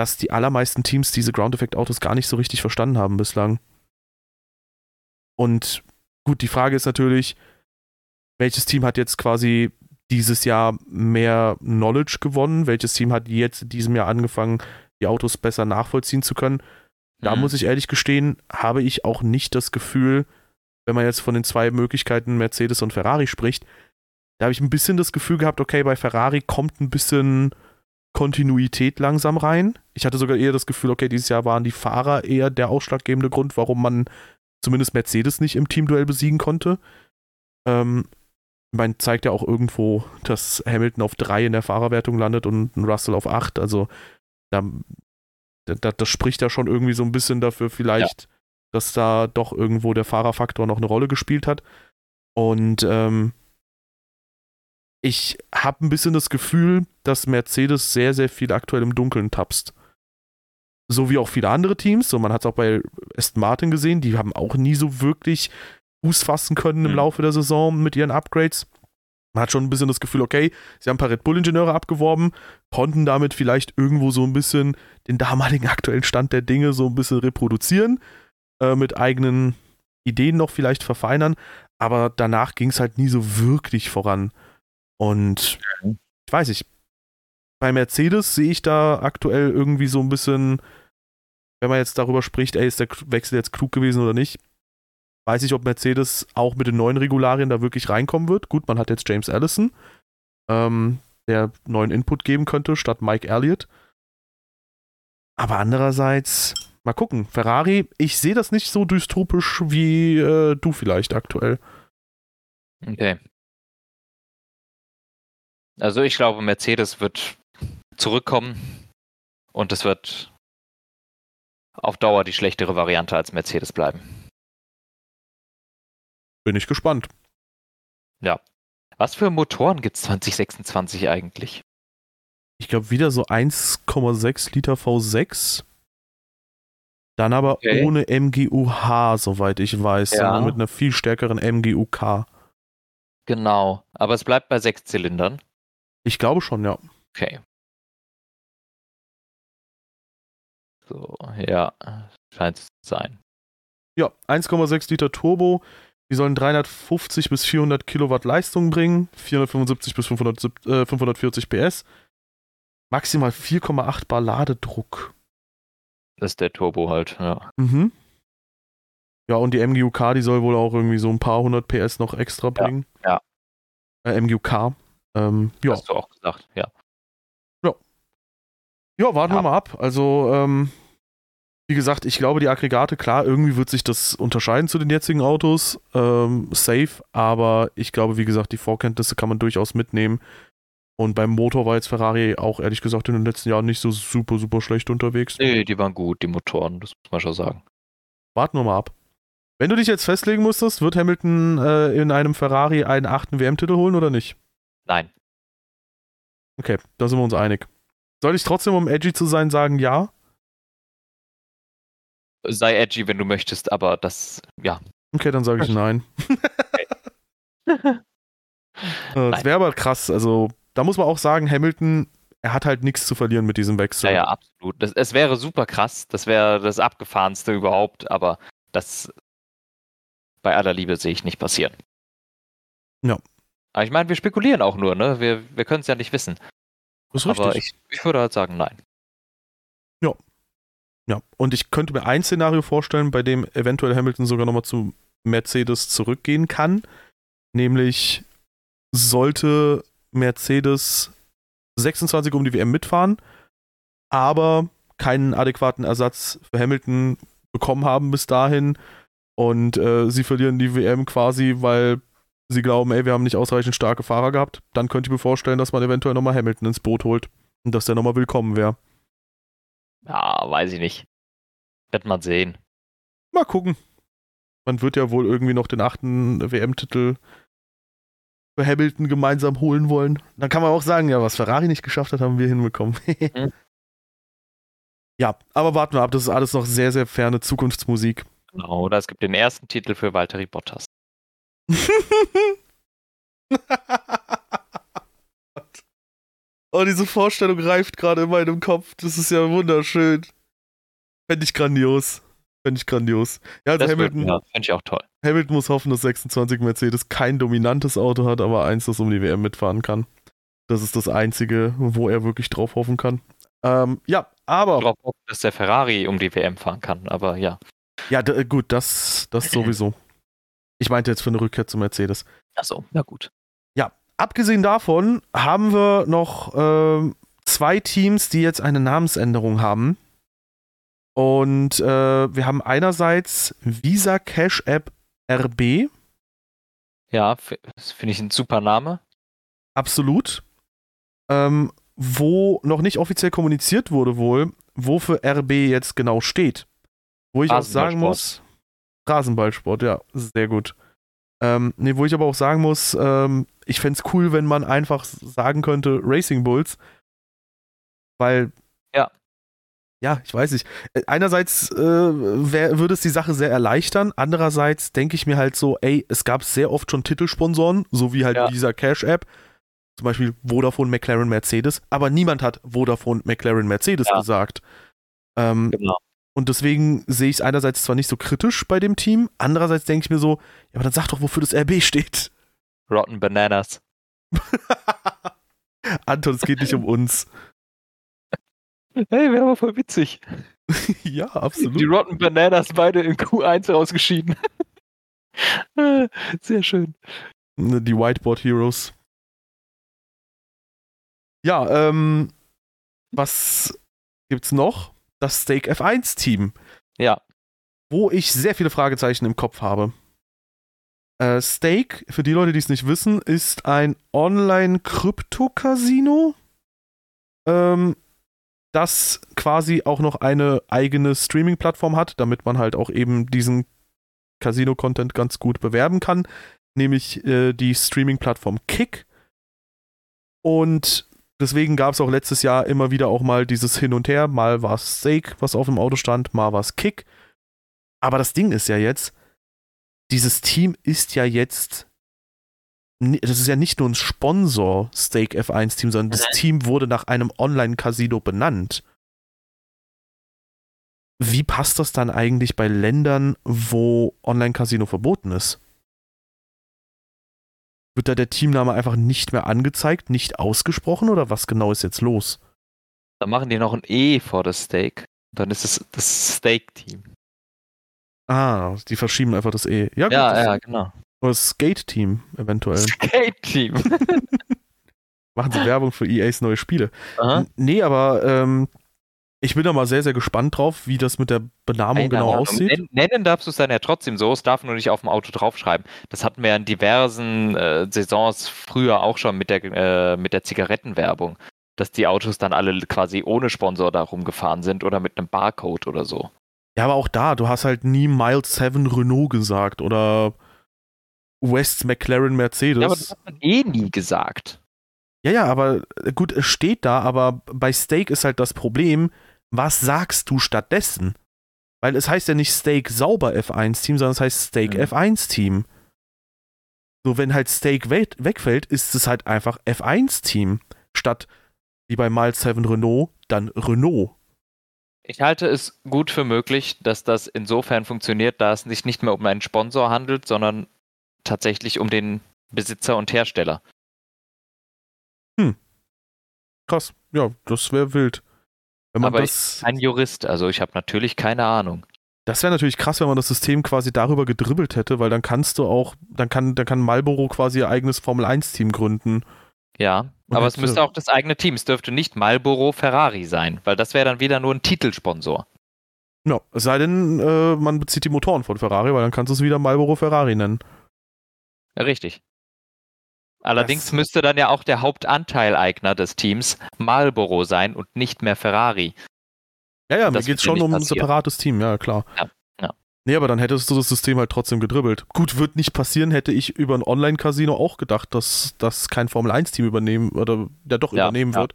dass die allermeisten Teams diese Ground-Effekt-Autos gar nicht so richtig verstanden haben bislang. Und gut, die Frage ist natürlich, welches Team hat jetzt quasi dieses Jahr mehr Knowledge gewonnen? Welches Team hat jetzt in diesem Jahr angefangen, die Autos besser nachvollziehen zu können? Da mhm. muss ich ehrlich gestehen, habe ich auch nicht das Gefühl, wenn man jetzt von den zwei Möglichkeiten Mercedes und Ferrari spricht, da habe ich ein bisschen das Gefühl gehabt, okay, bei Ferrari kommt ein bisschen Kontinuität langsam rein. Ich hatte sogar eher das Gefühl, okay, dieses Jahr waren die Fahrer eher der ausschlaggebende Grund, warum man zumindest Mercedes nicht im Teamduell besiegen konnte. Ähm, man zeigt ja auch irgendwo, dass Hamilton auf drei in der Fahrerwertung landet und Russell auf acht. Also da, da, das spricht ja schon irgendwie so ein bisschen dafür, vielleicht, ja. dass da doch irgendwo der Fahrerfaktor noch eine Rolle gespielt hat. Und ähm, ich habe ein bisschen das Gefühl, dass Mercedes sehr, sehr viel aktuell im Dunkeln tapst. So wie auch viele andere Teams. So, man hat es auch bei Aston Martin gesehen, die haben auch nie so wirklich Fuß fassen können im mhm. Laufe der Saison mit ihren Upgrades. Man hat schon ein bisschen das Gefühl, okay, sie haben ein paar Red Bull-Ingenieure abgeworben, konnten damit vielleicht irgendwo so ein bisschen den damaligen aktuellen Stand der Dinge so ein bisschen reproduzieren, äh, mit eigenen Ideen noch vielleicht verfeinern, aber danach ging es halt nie so wirklich voran. Und ich weiß nicht, bei Mercedes sehe ich da aktuell irgendwie so ein bisschen, wenn man jetzt darüber spricht, ey, ist der Wechsel jetzt klug gewesen oder nicht, Weiß ich, ob Mercedes auch mit den neuen Regularien da wirklich reinkommen wird. Gut, man hat jetzt James Allison, ähm, der neuen Input geben könnte, statt Mike Elliott. Aber andererseits, mal gucken. Ferrari, ich sehe das nicht so dystopisch wie äh, du vielleicht aktuell. Okay. Also ich glaube, Mercedes wird zurückkommen und es wird auf Dauer die schlechtere Variante als Mercedes bleiben. Bin ich gespannt. Ja. Was für Motoren gibt es 2026 eigentlich? Ich glaube wieder so 1,6 Liter V6. Dann aber okay. ohne MGUH, soweit ich weiß, ja. sondern mit einer viel stärkeren MGUK. Genau, aber es bleibt bei sechs Zylindern. Ich glaube schon, ja. Okay. So, ja, scheint es zu sein. Ja, 1,6 Liter Turbo, die sollen 350 bis 400 Kilowatt Leistung bringen, 475 bis 500, äh, 540 PS, maximal 4,8 Bar Ladedruck. Das ist der Turbo halt, ja. Mhm. Ja, und die MGUK, die soll wohl auch irgendwie so ein paar hundert PS noch extra bringen. Ja. ja. Äh, MGUK. Ähm, ja. Hast du auch gesagt, ja. Ja. Ja, warten ja. wir mal ab. Also, ähm, wie gesagt, ich glaube, die Aggregate, klar, irgendwie wird sich das unterscheiden zu den jetzigen Autos. Ähm, safe, aber ich glaube, wie gesagt, die Vorkenntnisse kann man durchaus mitnehmen. Und beim Motor war jetzt Ferrari auch ehrlich gesagt in den letzten Jahren nicht so super, super schlecht unterwegs. Nee, die waren gut, die Motoren, das muss man schon sagen. Warten wir mal ab. Wenn du dich jetzt festlegen musstest, wird Hamilton äh, in einem Ferrari einen achten WM-Titel holen oder nicht? Nein. Okay, da sind wir uns einig. Soll ich trotzdem, um edgy zu sein, sagen ja? sei edgy, wenn du möchtest, aber das, ja. Okay, dann sage ich nein. Äh, das wäre aber krass. Also, da muss man auch sagen, Hamilton, er hat halt nichts zu verlieren mit diesem Wechsel. Ja, ja, absolut. Das, es wäre super krass. Das wäre das abgefahrenste überhaupt, aber das bei aller Liebe sehe ich nicht passieren. Ja. Aber ich meine, wir spekulieren auch nur, ne? Wir, wir können es ja nicht wissen. Ist richtig. Aber ich, ich würde halt sagen, nein. Ja, ja, und ich könnte mir ein Szenario vorstellen, bei dem eventuell Hamilton sogar nochmal zu Mercedes zurückgehen kann. Nämlich sollte Mercedes 26 um die WM mitfahren, aber keinen adäquaten Ersatz für Hamilton bekommen haben bis dahin und äh, sie verlieren die WM quasi, weil sie glauben, ey, wir haben nicht ausreichend starke Fahrer gehabt, dann könnte ich mir vorstellen, dass man eventuell nochmal Hamilton ins Boot holt und dass der nochmal willkommen wäre. Ja, weiß ich nicht. Wird man sehen. Mal gucken. Man wird ja wohl irgendwie noch den achten WM-Titel für Hamilton gemeinsam holen wollen. Dann kann man auch sagen, ja, was Ferrari nicht geschafft hat, haben wir hinbekommen. mhm. Ja, aber warten wir ab, das ist alles noch sehr, sehr ferne Zukunftsmusik. Genau, oder es gibt den ersten Titel für Valtteri Bottas. oh, diese Vorstellung reift gerade in meinem Kopf. Das ist ja wunderschön. Fände ich grandios. Fände ich grandios. Ja, also das Hamilton. Ja, fände ich auch toll. Hamilton muss hoffen, dass 26 Mercedes kein dominantes Auto hat, aber eins, das um die WM mitfahren kann. Das ist das Einzige, wo er wirklich drauf hoffen kann. Ähm, ja, aber. Darauf hoffen, dass der Ferrari um die WM fahren kann, aber ja. Ja, gut, das, das sowieso. Ich meinte jetzt für eine Rückkehr zu Mercedes. Achso, na gut. Ja, abgesehen davon haben wir noch äh, zwei Teams, die jetzt eine Namensänderung haben. Und äh, wir haben einerseits Visa Cash App RB. Ja, finde ich ein super Name. Absolut. Ähm, wo noch nicht offiziell kommuniziert wurde, wohl, wofür RB jetzt genau steht. Wo ich auch sagen muss. Rasenballsport, ja, sehr gut. Ähm, nee, wo ich aber auch sagen muss, ähm, ich fände es cool, wenn man einfach sagen könnte Racing Bulls. Weil ja, ich weiß nicht. Äh, einerseits äh, wär, würde es die Sache sehr erleichtern, andererseits denke ich mir halt so, ey, es gab sehr oft schon Titelsponsoren, so wie halt ja. dieser Cash-App, zum Beispiel Vodafone, McLaren, Mercedes, aber niemand hat Vodafone, McLaren, Mercedes ja. gesagt. Ähm, genau. Und deswegen sehe ich es einerseits zwar nicht so kritisch bei dem Team, andererseits denke ich mir so, ja, aber dann sag doch, wofür das RB steht. Rotten Bananas. Anton, es geht nicht um uns. Hey, wäre aber voll witzig. ja, absolut. Die Rotten Bananas beide in Q1 rausgeschieden. Sehr schön. Ne, die Whiteboard Heroes. Ja, ähm, was gibt's noch? Das Stake F1 Team. Ja. Wo ich sehr viele Fragezeichen im Kopf habe. Äh, Stake, für die Leute, die es nicht wissen, ist ein Online-Krypto-Casino. Ähm, das quasi auch noch eine eigene Streaming-Plattform hat, damit man halt auch eben diesen Casino-Content ganz gut bewerben kann, nämlich äh, die Streaming-Plattform Kick. Und deswegen gab es auch letztes Jahr immer wieder auch mal dieses Hin und Her. Mal war es Stake, was auf dem Auto stand, mal war es Kick. Aber das Ding ist ja jetzt, dieses Team ist ja jetzt das ist ja nicht nur ein Sponsor Stake F1 Team, sondern das. Team wurde nach einem Online-Casino benannt. Wie passt das dann eigentlich bei Ländern, wo Online-Casino verboten ist? Wird da der Teamname einfach nicht mehr angezeigt, nicht ausgesprochen oder was genau ist jetzt los? Dann machen die noch ein E vor das Stake. Dann ist es das Stake-Team. Ah, die verschieben einfach das E. Ja, gut, ja, ja, genau. Oder Skate-Team eventuell. Skate-Team. Machen sie Werbung für EAs neue Spiele. Aha. Nee, aber ähm, ich bin da mal sehr, sehr gespannt drauf, wie das mit der Benamung Keine genau aussieht. Nennen darfst du es dann ja trotzdem so, es darf nur nicht auf dem Auto draufschreiben. Das hatten wir in diversen äh, Saisons früher auch schon mit der, äh, mit der Zigarettenwerbung, dass die Autos dann alle quasi ohne Sponsor da rumgefahren sind oder mit einem Barcode oder so. Ja, aber auch da, du hast halt nie Miles 7 Renault gesagt oder West McLaren Mercedes. Ja, aber das hat man eh nie gesagt. Ja, ja, aber gut, es steht da, aber bei Steak ist halt das Problem, was sagst du stattdessen? Weil es heißt ja nicht Steak sauber F1-Team, sondern es heißt Steak mhm. F1-Team. So, wenn halt Steak we wegfällt, ist es halt einfach F1-Team. Statt wie bei Miles 7 Renault, dann Renault. Ich halte es gut für möglich, dass das insofern funktioniert, da es sich nicht mehr um einen Sponsor handelt, sondern tatsächlich um den Besitzer und Hersteller. Hm. Krass. Ja, das wäre wild. Wenn man Aber das, ich bin kein Jurist, also ich habe natürlich keine Ahnung. Das wäre natürlich krass, wenn man das System quasi darüber gedribbelt hätte, weil dann kannst du auch, dann kann, dann kann Marlboro quasi ihr eigenes Formel 1-Team gründen. Ja, und aber es müsste auch das eigene Team. Es dürfte nicht Marlboro Ferrari sein, weil das wäre dann wieder nur ein Titelsponsor. Ja, es sei denn, äh, man bezieht die Motoren von Ferrari, weil dann kannst du es wieder Marlboro Ferrari nennen. Richtig. Allerdings das müsste dann ja auch der Hauptanteileigner des Teams Marlboro sein und nicht mehr Ferrari. Ja, ja, mir geht es schon um ein separates Team, ja, klar. Ja, ja. Nee, aber dann hättest du das System halt trotzdem gedribbelt. Gut, wird nicht passieren, hätte ich über ein Online-Casino auch gedacht, dass das kein Formel-1-Team übernehmen oder ja doch Ja, übernehmen wird.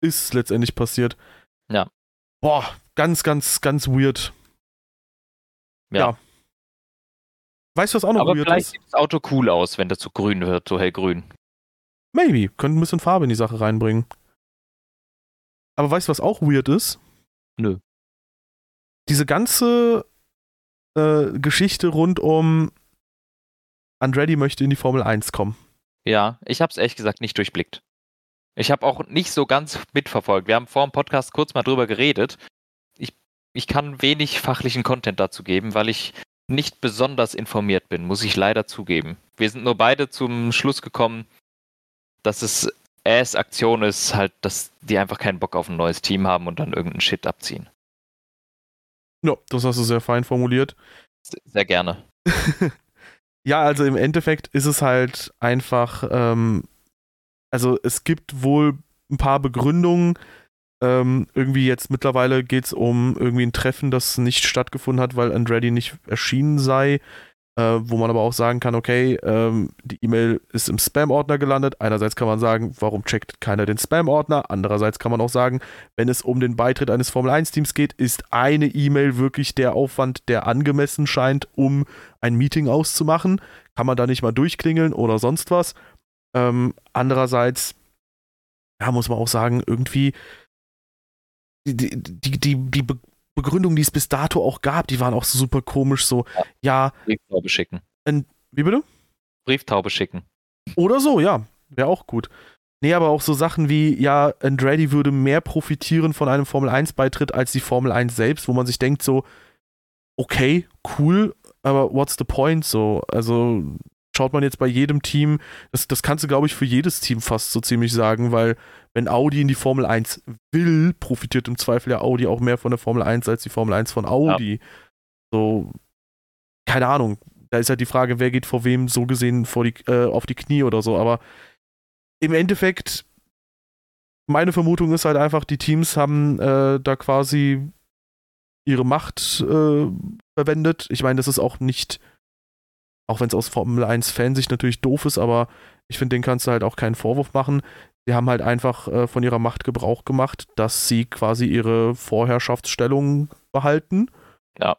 Ist letztendlich passiert. Ja. Boah, ganz, ganz, ganz weird. Ja. Weißt du, was auch noch Aber weird vielleicht ist? sieht das Auto cool aus, wenn das so grün wird, so hellgrün. Maybe. Könnte ein bisschen Farbe in die Sache reinbringen. Aber weißt du, was auch weird ist? Nö. Diese ganze äh, Geschichte rund um Andretti möchte in die Formel 1 kommen. Ja, ich habe es ehrlich gesagt nicht durchblickt. Ich habe auch nicht so ganz mitverfolgt. Wir haben vor dem Podcast kurz mal drüber geredet. Ich, ich kann wenig fachlichen Content dazu geben, weil ich nicht besonders informiert bin, muss ich leider zugeben. Wir sind nur beide zum Schluss gekommen, dass es erst Aktion ist, halt, dass die einfach keinen Bock auf ein neues Team haben und dann irgendeinen Shit abziehen. Ja, das hast du sehr fein formuliert. Sehr gerne. Ja, also im Endeffekt ist es halt einfach, ähm, also es gibt wohl ein paar Begründungen. Ähm, irgendwie jetzt mittlerweile geht es um irgendwie ein Treffen, das nicht stattgefunden hat, weil Andretti nicht erschienen sei. Äh, wo man aber auch sagen kann, okay, ähm, die E-Mail ist im Spam-Ordner gelandet. Einerseits kann man sagen, warum checkt keiner den Spam-Ordner? Andererseits kann man auch sagen, wenn es um den Beitritt eines Formel-1-Teams geht, ist eine E-Mail wirklich der Aufwand, der angemessen scheint, um ein Meeting auszumachen. Kann man da nicht mal durchklingeln oder sonst was. Ähm, andererseits, ja, muss man auch sagen, irgendwie die, die, die, die, die Be Begründungen, die es bis dato auch gab, die waren auch so super komisch. So, ja, Brieftaube schicken. wie bitte? Brieftaube schicken. Oder so, ja. Wäre auch gut. Nee, aber auch so Sachen wie, ja, Andretti würde mehr profitieren von einem Formel-1-Beitritt als die Formel 1 selbst, wo man sich denkt so, okay, cool, aber what's the point so? Also schaut man jetzt bei jedem Team, das, das kannst du, glaube ich, für jedes Team fast so ziemlich sagen, weil wenn Audi in die Formel 1 will, profitiert im Zweifel ja Audi auch mehr von der Formel 1 als die Formel 1 von Audi. So, keine Ahnung. Da ist halt die Frage, wer geht vor wem so gesehen vor die, äh, auf die Knie oder so. Aber im Endeffekt, meine Vermutung ist halt einfach, die Teams haben äh, da quasi ihre Macht äh, verwendet. Ich meine, das ist auch nicht, auch wenn es aus Formel 1-Fansicht natürlich doof ist, aber ich finde, den kannst du halt auch keinen Vorwurf machen. Sie haben halt einfach äh, von ihrer Macht Gebrauch gemacht, dass sie quasi ihre Vorherrschaftsstellung behalten. Ja.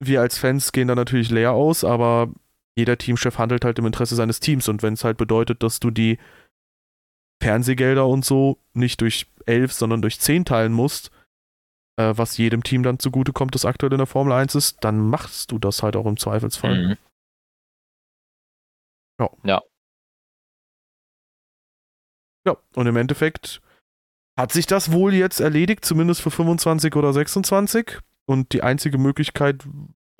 Wir als Fans gehen da natürlich leer aus, aber jeder Teamchef handelt halt im Interesse seines Teams und wenn es halt bedeutet, dass du die Fernsehgelder und so nicht durch elf, sondern durch zehn teilen musst, äh, was jedem Team dann zugutekommt, das aktuell in der Formel 1 ist, dann machst du das halt auch im Zweifelsfall. Mhm. Ja. Ja. Ja, und im Endeffekt hat sich das wohl jetzt erledigt, zumindest für 25 oder 26. Und die einzige Möglichkeit,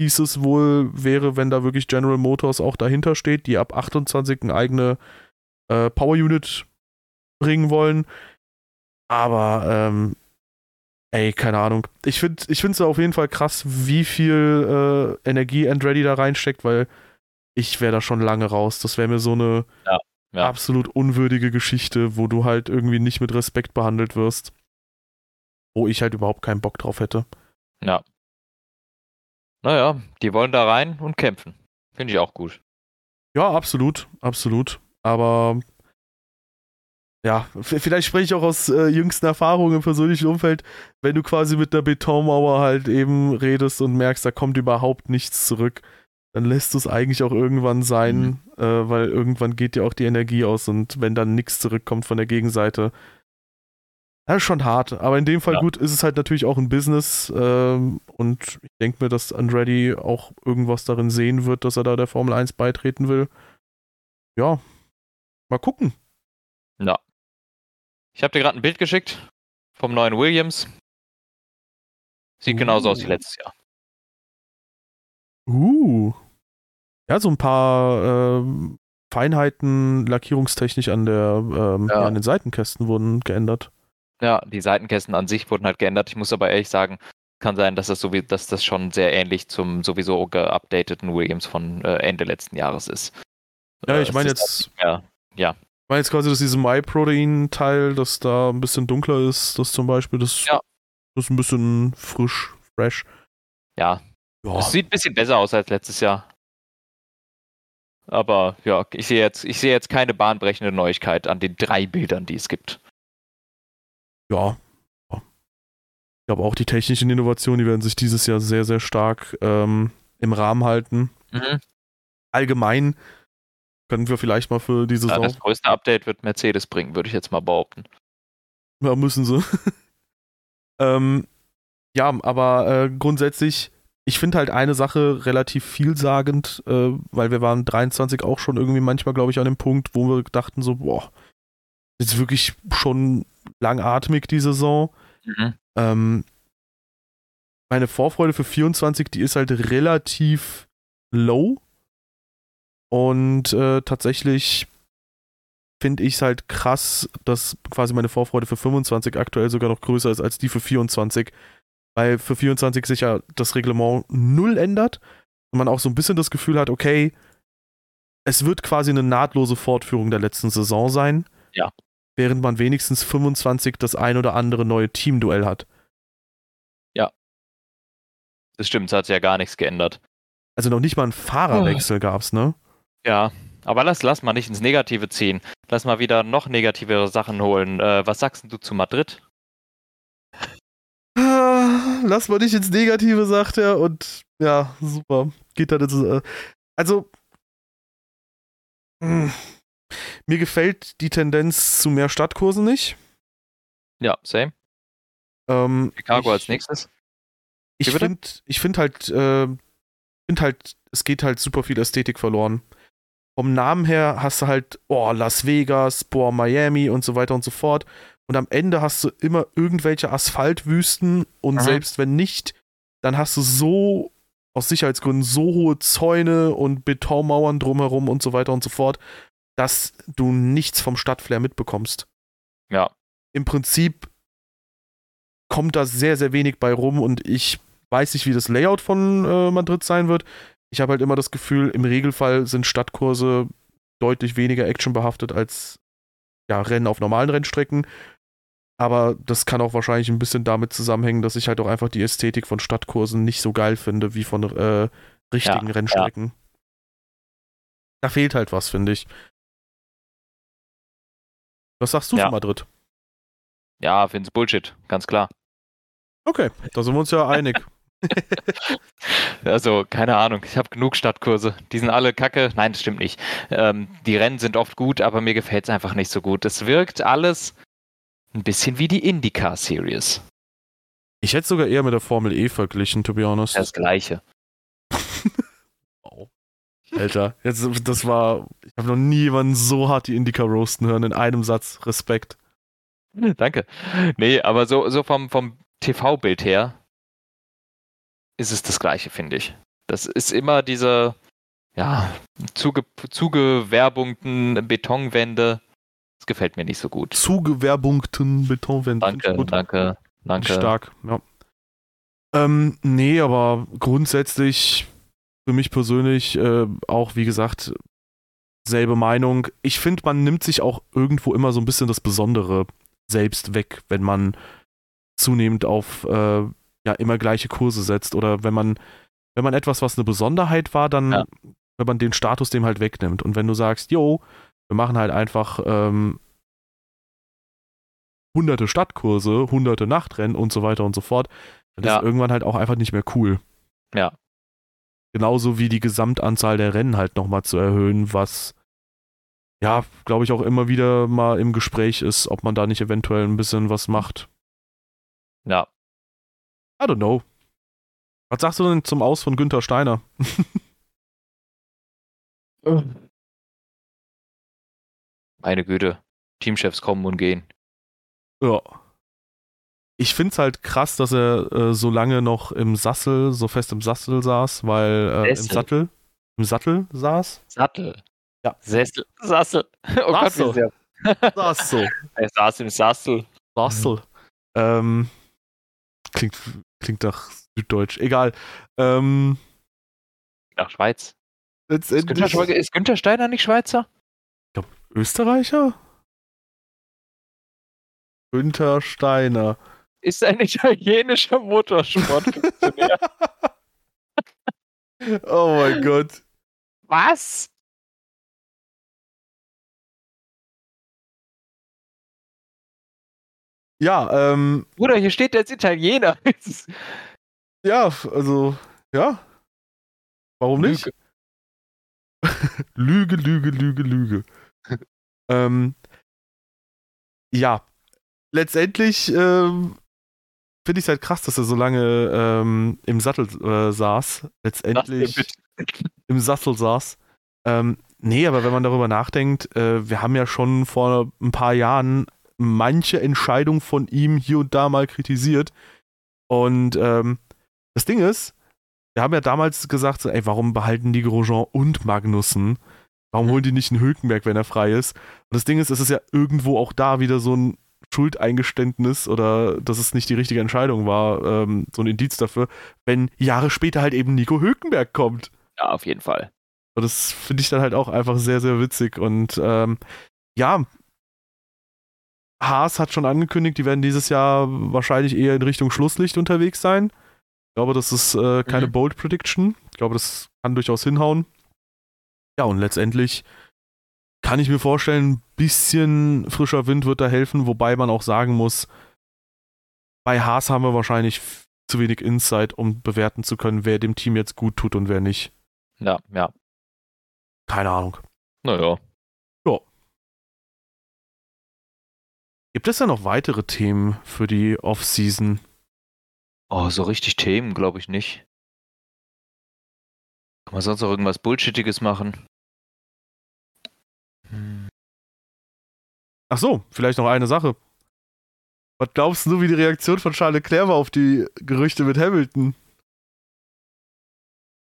hieß es wohl, wäre, wenn da wirklich General Motors auch dahinter steht, die ab 28 eine eigene äh, Power Unit bringen wollen. Aber, ähm, ey, keine Ahnung. Ich finde ich es auf jeden Fall krass, wie viel äh, Energie Andretti da reinsteckt, weil ich wäre da schon lange raus. Das wäre mir so eine Ja. Absolut unwürdige Geschichte, wo du halt irgendwie nicht mit Respekt behandelt wirst. Wo ich halt überhaupt keinen Bock drauf hätte. Ja. Naja, die wollen da rein und kämpfen. Finde ich auch gut. Ja, absolut, absolut. Aber ja, vielleicht spreche ich auch aus äh, jüngsten Erfahrungen im persönlichen Umfeld, wenn du quasi mit einer Betonmauer halt eben redest und merkst, da kommt überhaupt nichts zurück, dann lässt du es eigentlich auch irgendwann sein, äh, weil irgendwann geht dir auch die Energie aus und wenn dann nichts zurückkommt von der Gegenseite, das ist schon hart. Aber in dem Fall Ja. gut ist es halt natürlich auch ein Business ähm, und ich denke mir, dass Andretti auch irgendwas darin sehen wird, dass er da der Formel 1 beitreten will. Ja, mal gucken. Ich habe dir gerade ein Bild geschickt vom neuen Williams. Sieht genauso aus wie Uh. letztes Jahr. Uh. Ja, so ein paar ähm, Feinheiten lackierungstechnisch an der ähm, Ja. ja, an den Seitenkästen wurden geändert. Ja, die Seitenkästen an sich wurden halt geändert. Ich muss aber ehrlich sagen, kann sein, dass das, so wie, dass das schon sehr ähnlich zum sowieso geupdateten Williams von äh, Ende letzten Jahres ist. Ja, Äh, ich meine ist jetzt, halt mehr- ich meine jetzt quasi, dass dieses My-Protein-Teil, das da ein bisschen dunkler ist, das zum Beispiel, das, Ja. das ist ein bisschen frisch, fresh. ja, Ja, Es sieht ein bisschen besser aus als letztes Jahr. Aber ja, ich sehe jetzt, ich sehe jetzt keine bahnbrechende Neuigkeit an den drei Bildern, die es gibt. ja. ja. Ich glaube auch die technischen Innovationen, die werden sich dieses Jahr sehr, sehr stark ähm, im Rahmen halten. Mhm. Allgemein können wir vielleicht mal für die Ja, Saison. das größte Update wird Mercedes bringen, würde ich jetzt mal behaupten. Ja, müssen sie. ähm, ja, aber äh, grundsätzlich, ich finde halt eine Sache relativ vielsagend, äh, weil wir waren 23 auch schon irgendwie manchmal, glaube ich, an dem Punkt, wo wir dachten so, boah, jetzt wirklich schon langatmig die Saison. Mhm. Ähm, meine Vorfreude für 24, die ist halt relativ low. Und äh, tatsächlich finde ich es halt krass, dass quasi meine Vorfreude für 25 aktuell sogar noch größer ist als die für 24. Weil für 24 sich ja das Reglement null ändert und man auch so ein bisschen das Gefühl hat, okay, es wird quasi eine nahtlose Fortführung der letzten Saison sein. Ja. Während man wenigstens 25 das ein oder andere neue Teamduell hat. Das stimmt, es hat sich ja gar nichts geändert. Also noch nicht mal einen Fahrerwechsel gab's, ne? Ja, aber lass, lass mal nicht ins Negative ziehen. Lass mal wieder noch negativere Sachen holen. Äh, was sagst du zu Madrid? Lass mal nicht ins Negative, sagt er. Und ja, super. Geht dann ins, äh, Also, mh, mir gefällt die Tendenz zu mehr Stadtkursen nicht. Ja, same. Ähm, Chicago ich, als nächstes. Ich finde ich find halt, äh, find halt, es geht halt super viel Ästhetik verloren. Vom Namen her hast du halt, oh, Las Vegas, boah, Miami und so weiter und so fort. Und am Ende hast du immer irgendwelche Asphaltwüsten und Mhm. selbst wenn nicht, dann hast du so, aus Sicherheitsgründen, so hohe Zäune und Betonmauern drumherum und so weiter und so fort, dass du nichts vom Stadtflair mitbekommst Ja, im Prinzip kommt da sehr, sehr wenig bei rum und ich weiß nicht, wie das Layout von äh, Madrid sein wird. Ich habe halt immer das Gefühl, im Regelfall sind Stadtkurse deutlich weniger actionbehaftet als ja, Rennen auf normalen Rennstrecken. Aber das kann auch wahrscheinlich ein bisschen damit zusammenhängen, dass ich halt auch einfach die Ästhetik von Stadtkursen nicht so geil finde wie von äh, richtigen Ja, Rennstrecken. Da fehlt halt was, finde ich. Was sagst du Ja. zu Madrid? ja, find's Bullshit, ganz klar. Okay, da sind wir uns ja einig. Also, keine Ahnung, ich habe genug Stadtkurse. Die sind alle kacke. Nein, das stimmt nicht. Ähm, die Rennen sind oft gut, aber mir gefällt es einfach nicht so gut. Es wirkt alles ein bisschen wie die IndyCar Series. Ich hätte sogar eher mit der Formel E verglichen, to be honest. Das gleiche. Wow. Alter, jetzt, das war. Ich habe noch nie jemanden so hart die Indica roasten hören in einem Satz. Respekt. Danke. Nee, aber so, so vom, vom TV-Bild her ist es das gleiche, finde ich. Das ist immer diese, ja, zuge, zugewerbungten Betonwände. Das gefällt mir nicht so gut. Zugewerbungten ich Danke, gut. danke, danke. Stark, ja. Ähm, nee, aber grundsätzlich für mich persönlich äh, auch, wie gesagt, selbe Meinung. Ich finde, man nimmt sich auch irgendwo immer so ein bisschen das Besondere selbst weg, wenn man zunehmend auf äh, ja immer gleiche Kurse setzt oder wenn man wenn man etwas, was eine Besonderheit war, dann Ja. wenn man den Status dem halt wegnimmt und wenn du sagst, yo, wir machen halt einfach ähm, hunderte Stadtkurse, hunderte Nachtrennen und so weiter und so fort, dann Ja. ist irgendwann halt auch einfach nicht mehr cool. Ja. Genauso wie die Gesamtanzahl der Rennen halt nochmal zu erhöhen, was ja, glaube ich, auch immer wieder mal im Gespräch ist, ob man da nicht eventuell ein bisschen was macht. Ja. I don't know. Was sagst du denn zum Aus von Günther Steiner? Meine Güte. Teamchefs kommen und gehen. Ja. Ich finde es halt krass, dass er äh, so lange noch im Sassel, so fest im Sassel saß, weil äh, im. Sattel, im Sattel saß. Sattel. Ja. Sessel. Sassel. Oh Gott, Sassel. sehr. Saß so. Er saß im Sassel. Sassel. Ähm, klingt, klingt nach Süddeutsch. Egal. Ähm, Nach Schweiz. Ist Günther, ist Günther Steiner nicht Schweizer? Österreicher? Günther Steiner. Ist ein italienischer Motorsportfunktionär. Oh mein Gott. Was? Ja, ähm, Bruder, hier steht jetzt Italiener. ja, also, ja. Warum nicht? Lüge, Lüge, Lüge, Lüge. Ähm, ja, letztendlich ähm, finde ich es halt krass, dass er so lange ähm, im Sattel äh, saß. Letztendlich im Sattel saß. Ähm, nee, aber wenn man darüber nachdenkt, äh, wir haben ja schon vor ein paar Jahren manche Entscheidung von ihm hier und da mal kritisiert. Und ähm, das Ding ist, wir haben ja damals gesagt, so, ey, warum behalten die Grosjean und Magnussen? Warum holen die nicht einen Hülkenberg, wenn er frei ist? Und das Ding ist, es ist ja irgendwo auch da wieder so ein Schuldeingeständnis oder dass es nicht die richtige Entscheidung war, ähm, so ein Indiz dafür, wenn Jahre später halt eben Nico Hülkenberg kommt. Ja, auf jeden Fall. Und das finde ich dann halt auch einfach sehr, sehr witzig. Und ähm, ja, Haas hat schon angekündigt, die werden dieses Jahr wahrscheinlich eher in Richtung Schlusslicht unterwegs sein. Ich glaube, das ist äh, keine Mhm. Bold Prediction. Ich glaube, das kann durchaus hinhauen. Ja, und letztendlich kann ich mir vorstellen, ein bisschen frischer Wind wird da helfen, wobei man auch sagen muss, bei Haas haben wir wahrscheinlich zu wenig Insight, um bewerten zu können, wer dem Team jetzt gut tut und wer nicht. Ja, ja. Keine Ahnung. Naja. Gibt es da noch weitere Themen für die Off-Season? Oh, so richtig Themen glaube ich nicht. Kann man sonst noch irgendwas Bullshittiges machen? Hm. Ach so, vielleicht noch eine Sache. Was glaubst du, wie die Reaktion von Charles Leclerc war auf die Gerüchte mit Hamilton?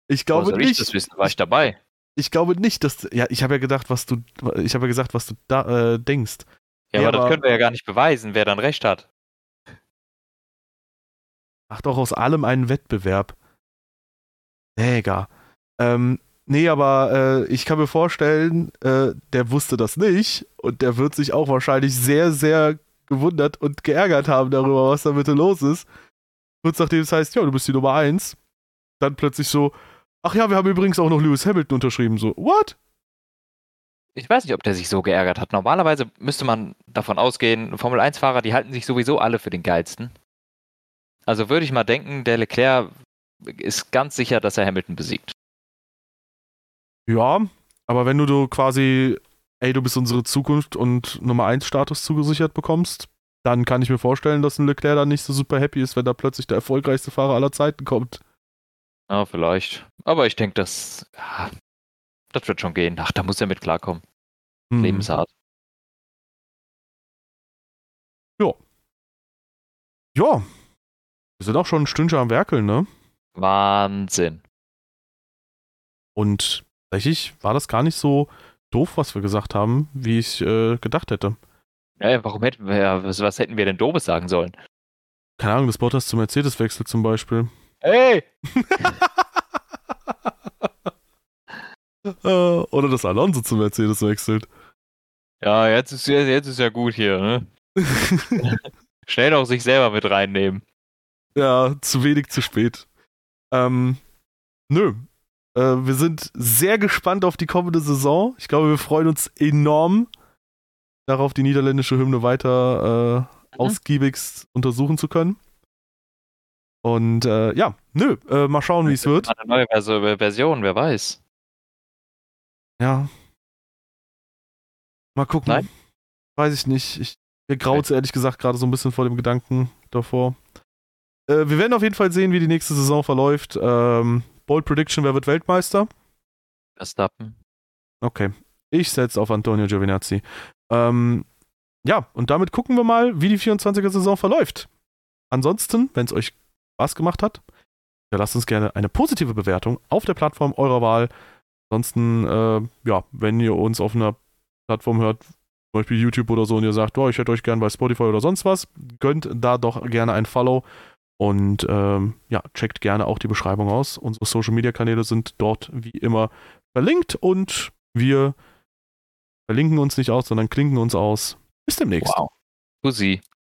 Ich glaube soll ich nicht. das wissen? War ich dabei? Ich glaube nicht, dass. Ja, ich habe ja gedacht, was du. Ich habe ja gesagt, was du da äh, denkst. Ja, Ja, aber das aber- können wir ja gar nicht beweisen, wer dann recht hat. Macht doch aus allem einen Wettbewerb. Mega. Ähm, nee, aber äh, ich kann mir vorstellen, äh, der wusste das nicht und der wird sich auch wahrscheinlich sehr, sehr gewundert und geärgert haben darüber, was da bitte los ist. Kurz nachdem es heißt, ja, du bist die Nummer eins, dann plötzlich so, ach ja, wir haben übrigens auch noch Lewis Hamilton unterschrieben. So, what? Ich weiß nicht, ob der sich so geärgert hat. Normalerweise müsste man davon ausgehen, Formel-1-Fahrer, die halten sich sowieso alle für den geilsten. Also würde ich mal denken, der Leclerc ist ganz sicher, dass er Hamilton besiegt. Ja, aber wenn du, du quasi, ey, du bist unsere Zukunft und Nummer 1 Status zugesichert bekommst, dann kann ich mir vorstellen, dass ein Leclerc dann nicht so super happy ist, wenn da plötzlich der erfolgreichste Fahrer aller Zeiten kommt. Ja, vielleicht. Aber ich denke, das, ja, das wird schon gehen. Ach, da muss er mit klarkommen. Hm. Lebenshart. Ja. Wir sind auch schon ein Stündchen am Werkeln, ne? Wahnsinn. Und tatsächlich war das gar nicht so doof, was wir gesagt haben, wie ich äh, gedacht hätte. Ja, warum hätten wir, was, was hätten wir denn Dobes sagen sollen? Keine Ahnung, das Bottas zum Mercedes-Wechsel zum Beispiel. Hey! Äh, oder dass Alonso zum Mercedes wechselt. Ja, jetzt ist, ja- jetzt ist ja gut hier, ne? Schnell noch sich selber mit reinnehmen. Ja, zu wenig, zu spät. Ähm, nö. Äh, wir sind sehr gespannt auf die kommende Saison. Ich glaube, wir freuen uns enorm darauf, die niederländische Hymne weiter äh, ausgiebigst untersuchen zu können. Und äh, ja, nö, äh, mal schauen, wie es wird. Eine neue Version, wer weiß. Ja. Mal gucken. Nein? Weiß ich nicht. Ich, mir graut ehrlich gesagt gerade so ein bisschen vor dem Gedanken davor. Äh, wir werden auf jeden Fall sehen, wie die nächste Saison verläuft. Ähm, Bold Prediction, wer wird Weltmeister? Verstappen. Okay. Ich setze auf Antonio Giovinazzi. Ähm, ja, und damit gucken wir mal, wie die 24er-Saison verläuft. Ansonsten, wenn es euch Spaß gemacht hat, ja, lasst uns gerne eine positive Bewertung auf der Plattform eurer Wahl. Ansonsten, äh, ja, wenn ihr uns auf einer Plattform hört, zum Beispiel YouTube oder so, und ihr sagt, oh, ich hätte euch gern bei Spotify oder sonst was, gönnt da doch gerne ein Follow. Und ähm, ja, checkt gerne auch die Beschreibung aus. Unsere Social Media Kanäle sind dort wie immer verlinkt und wir verlinken uns nicht aus, sondern klinken uns aus. Bis demnächst. Wow. Pussy.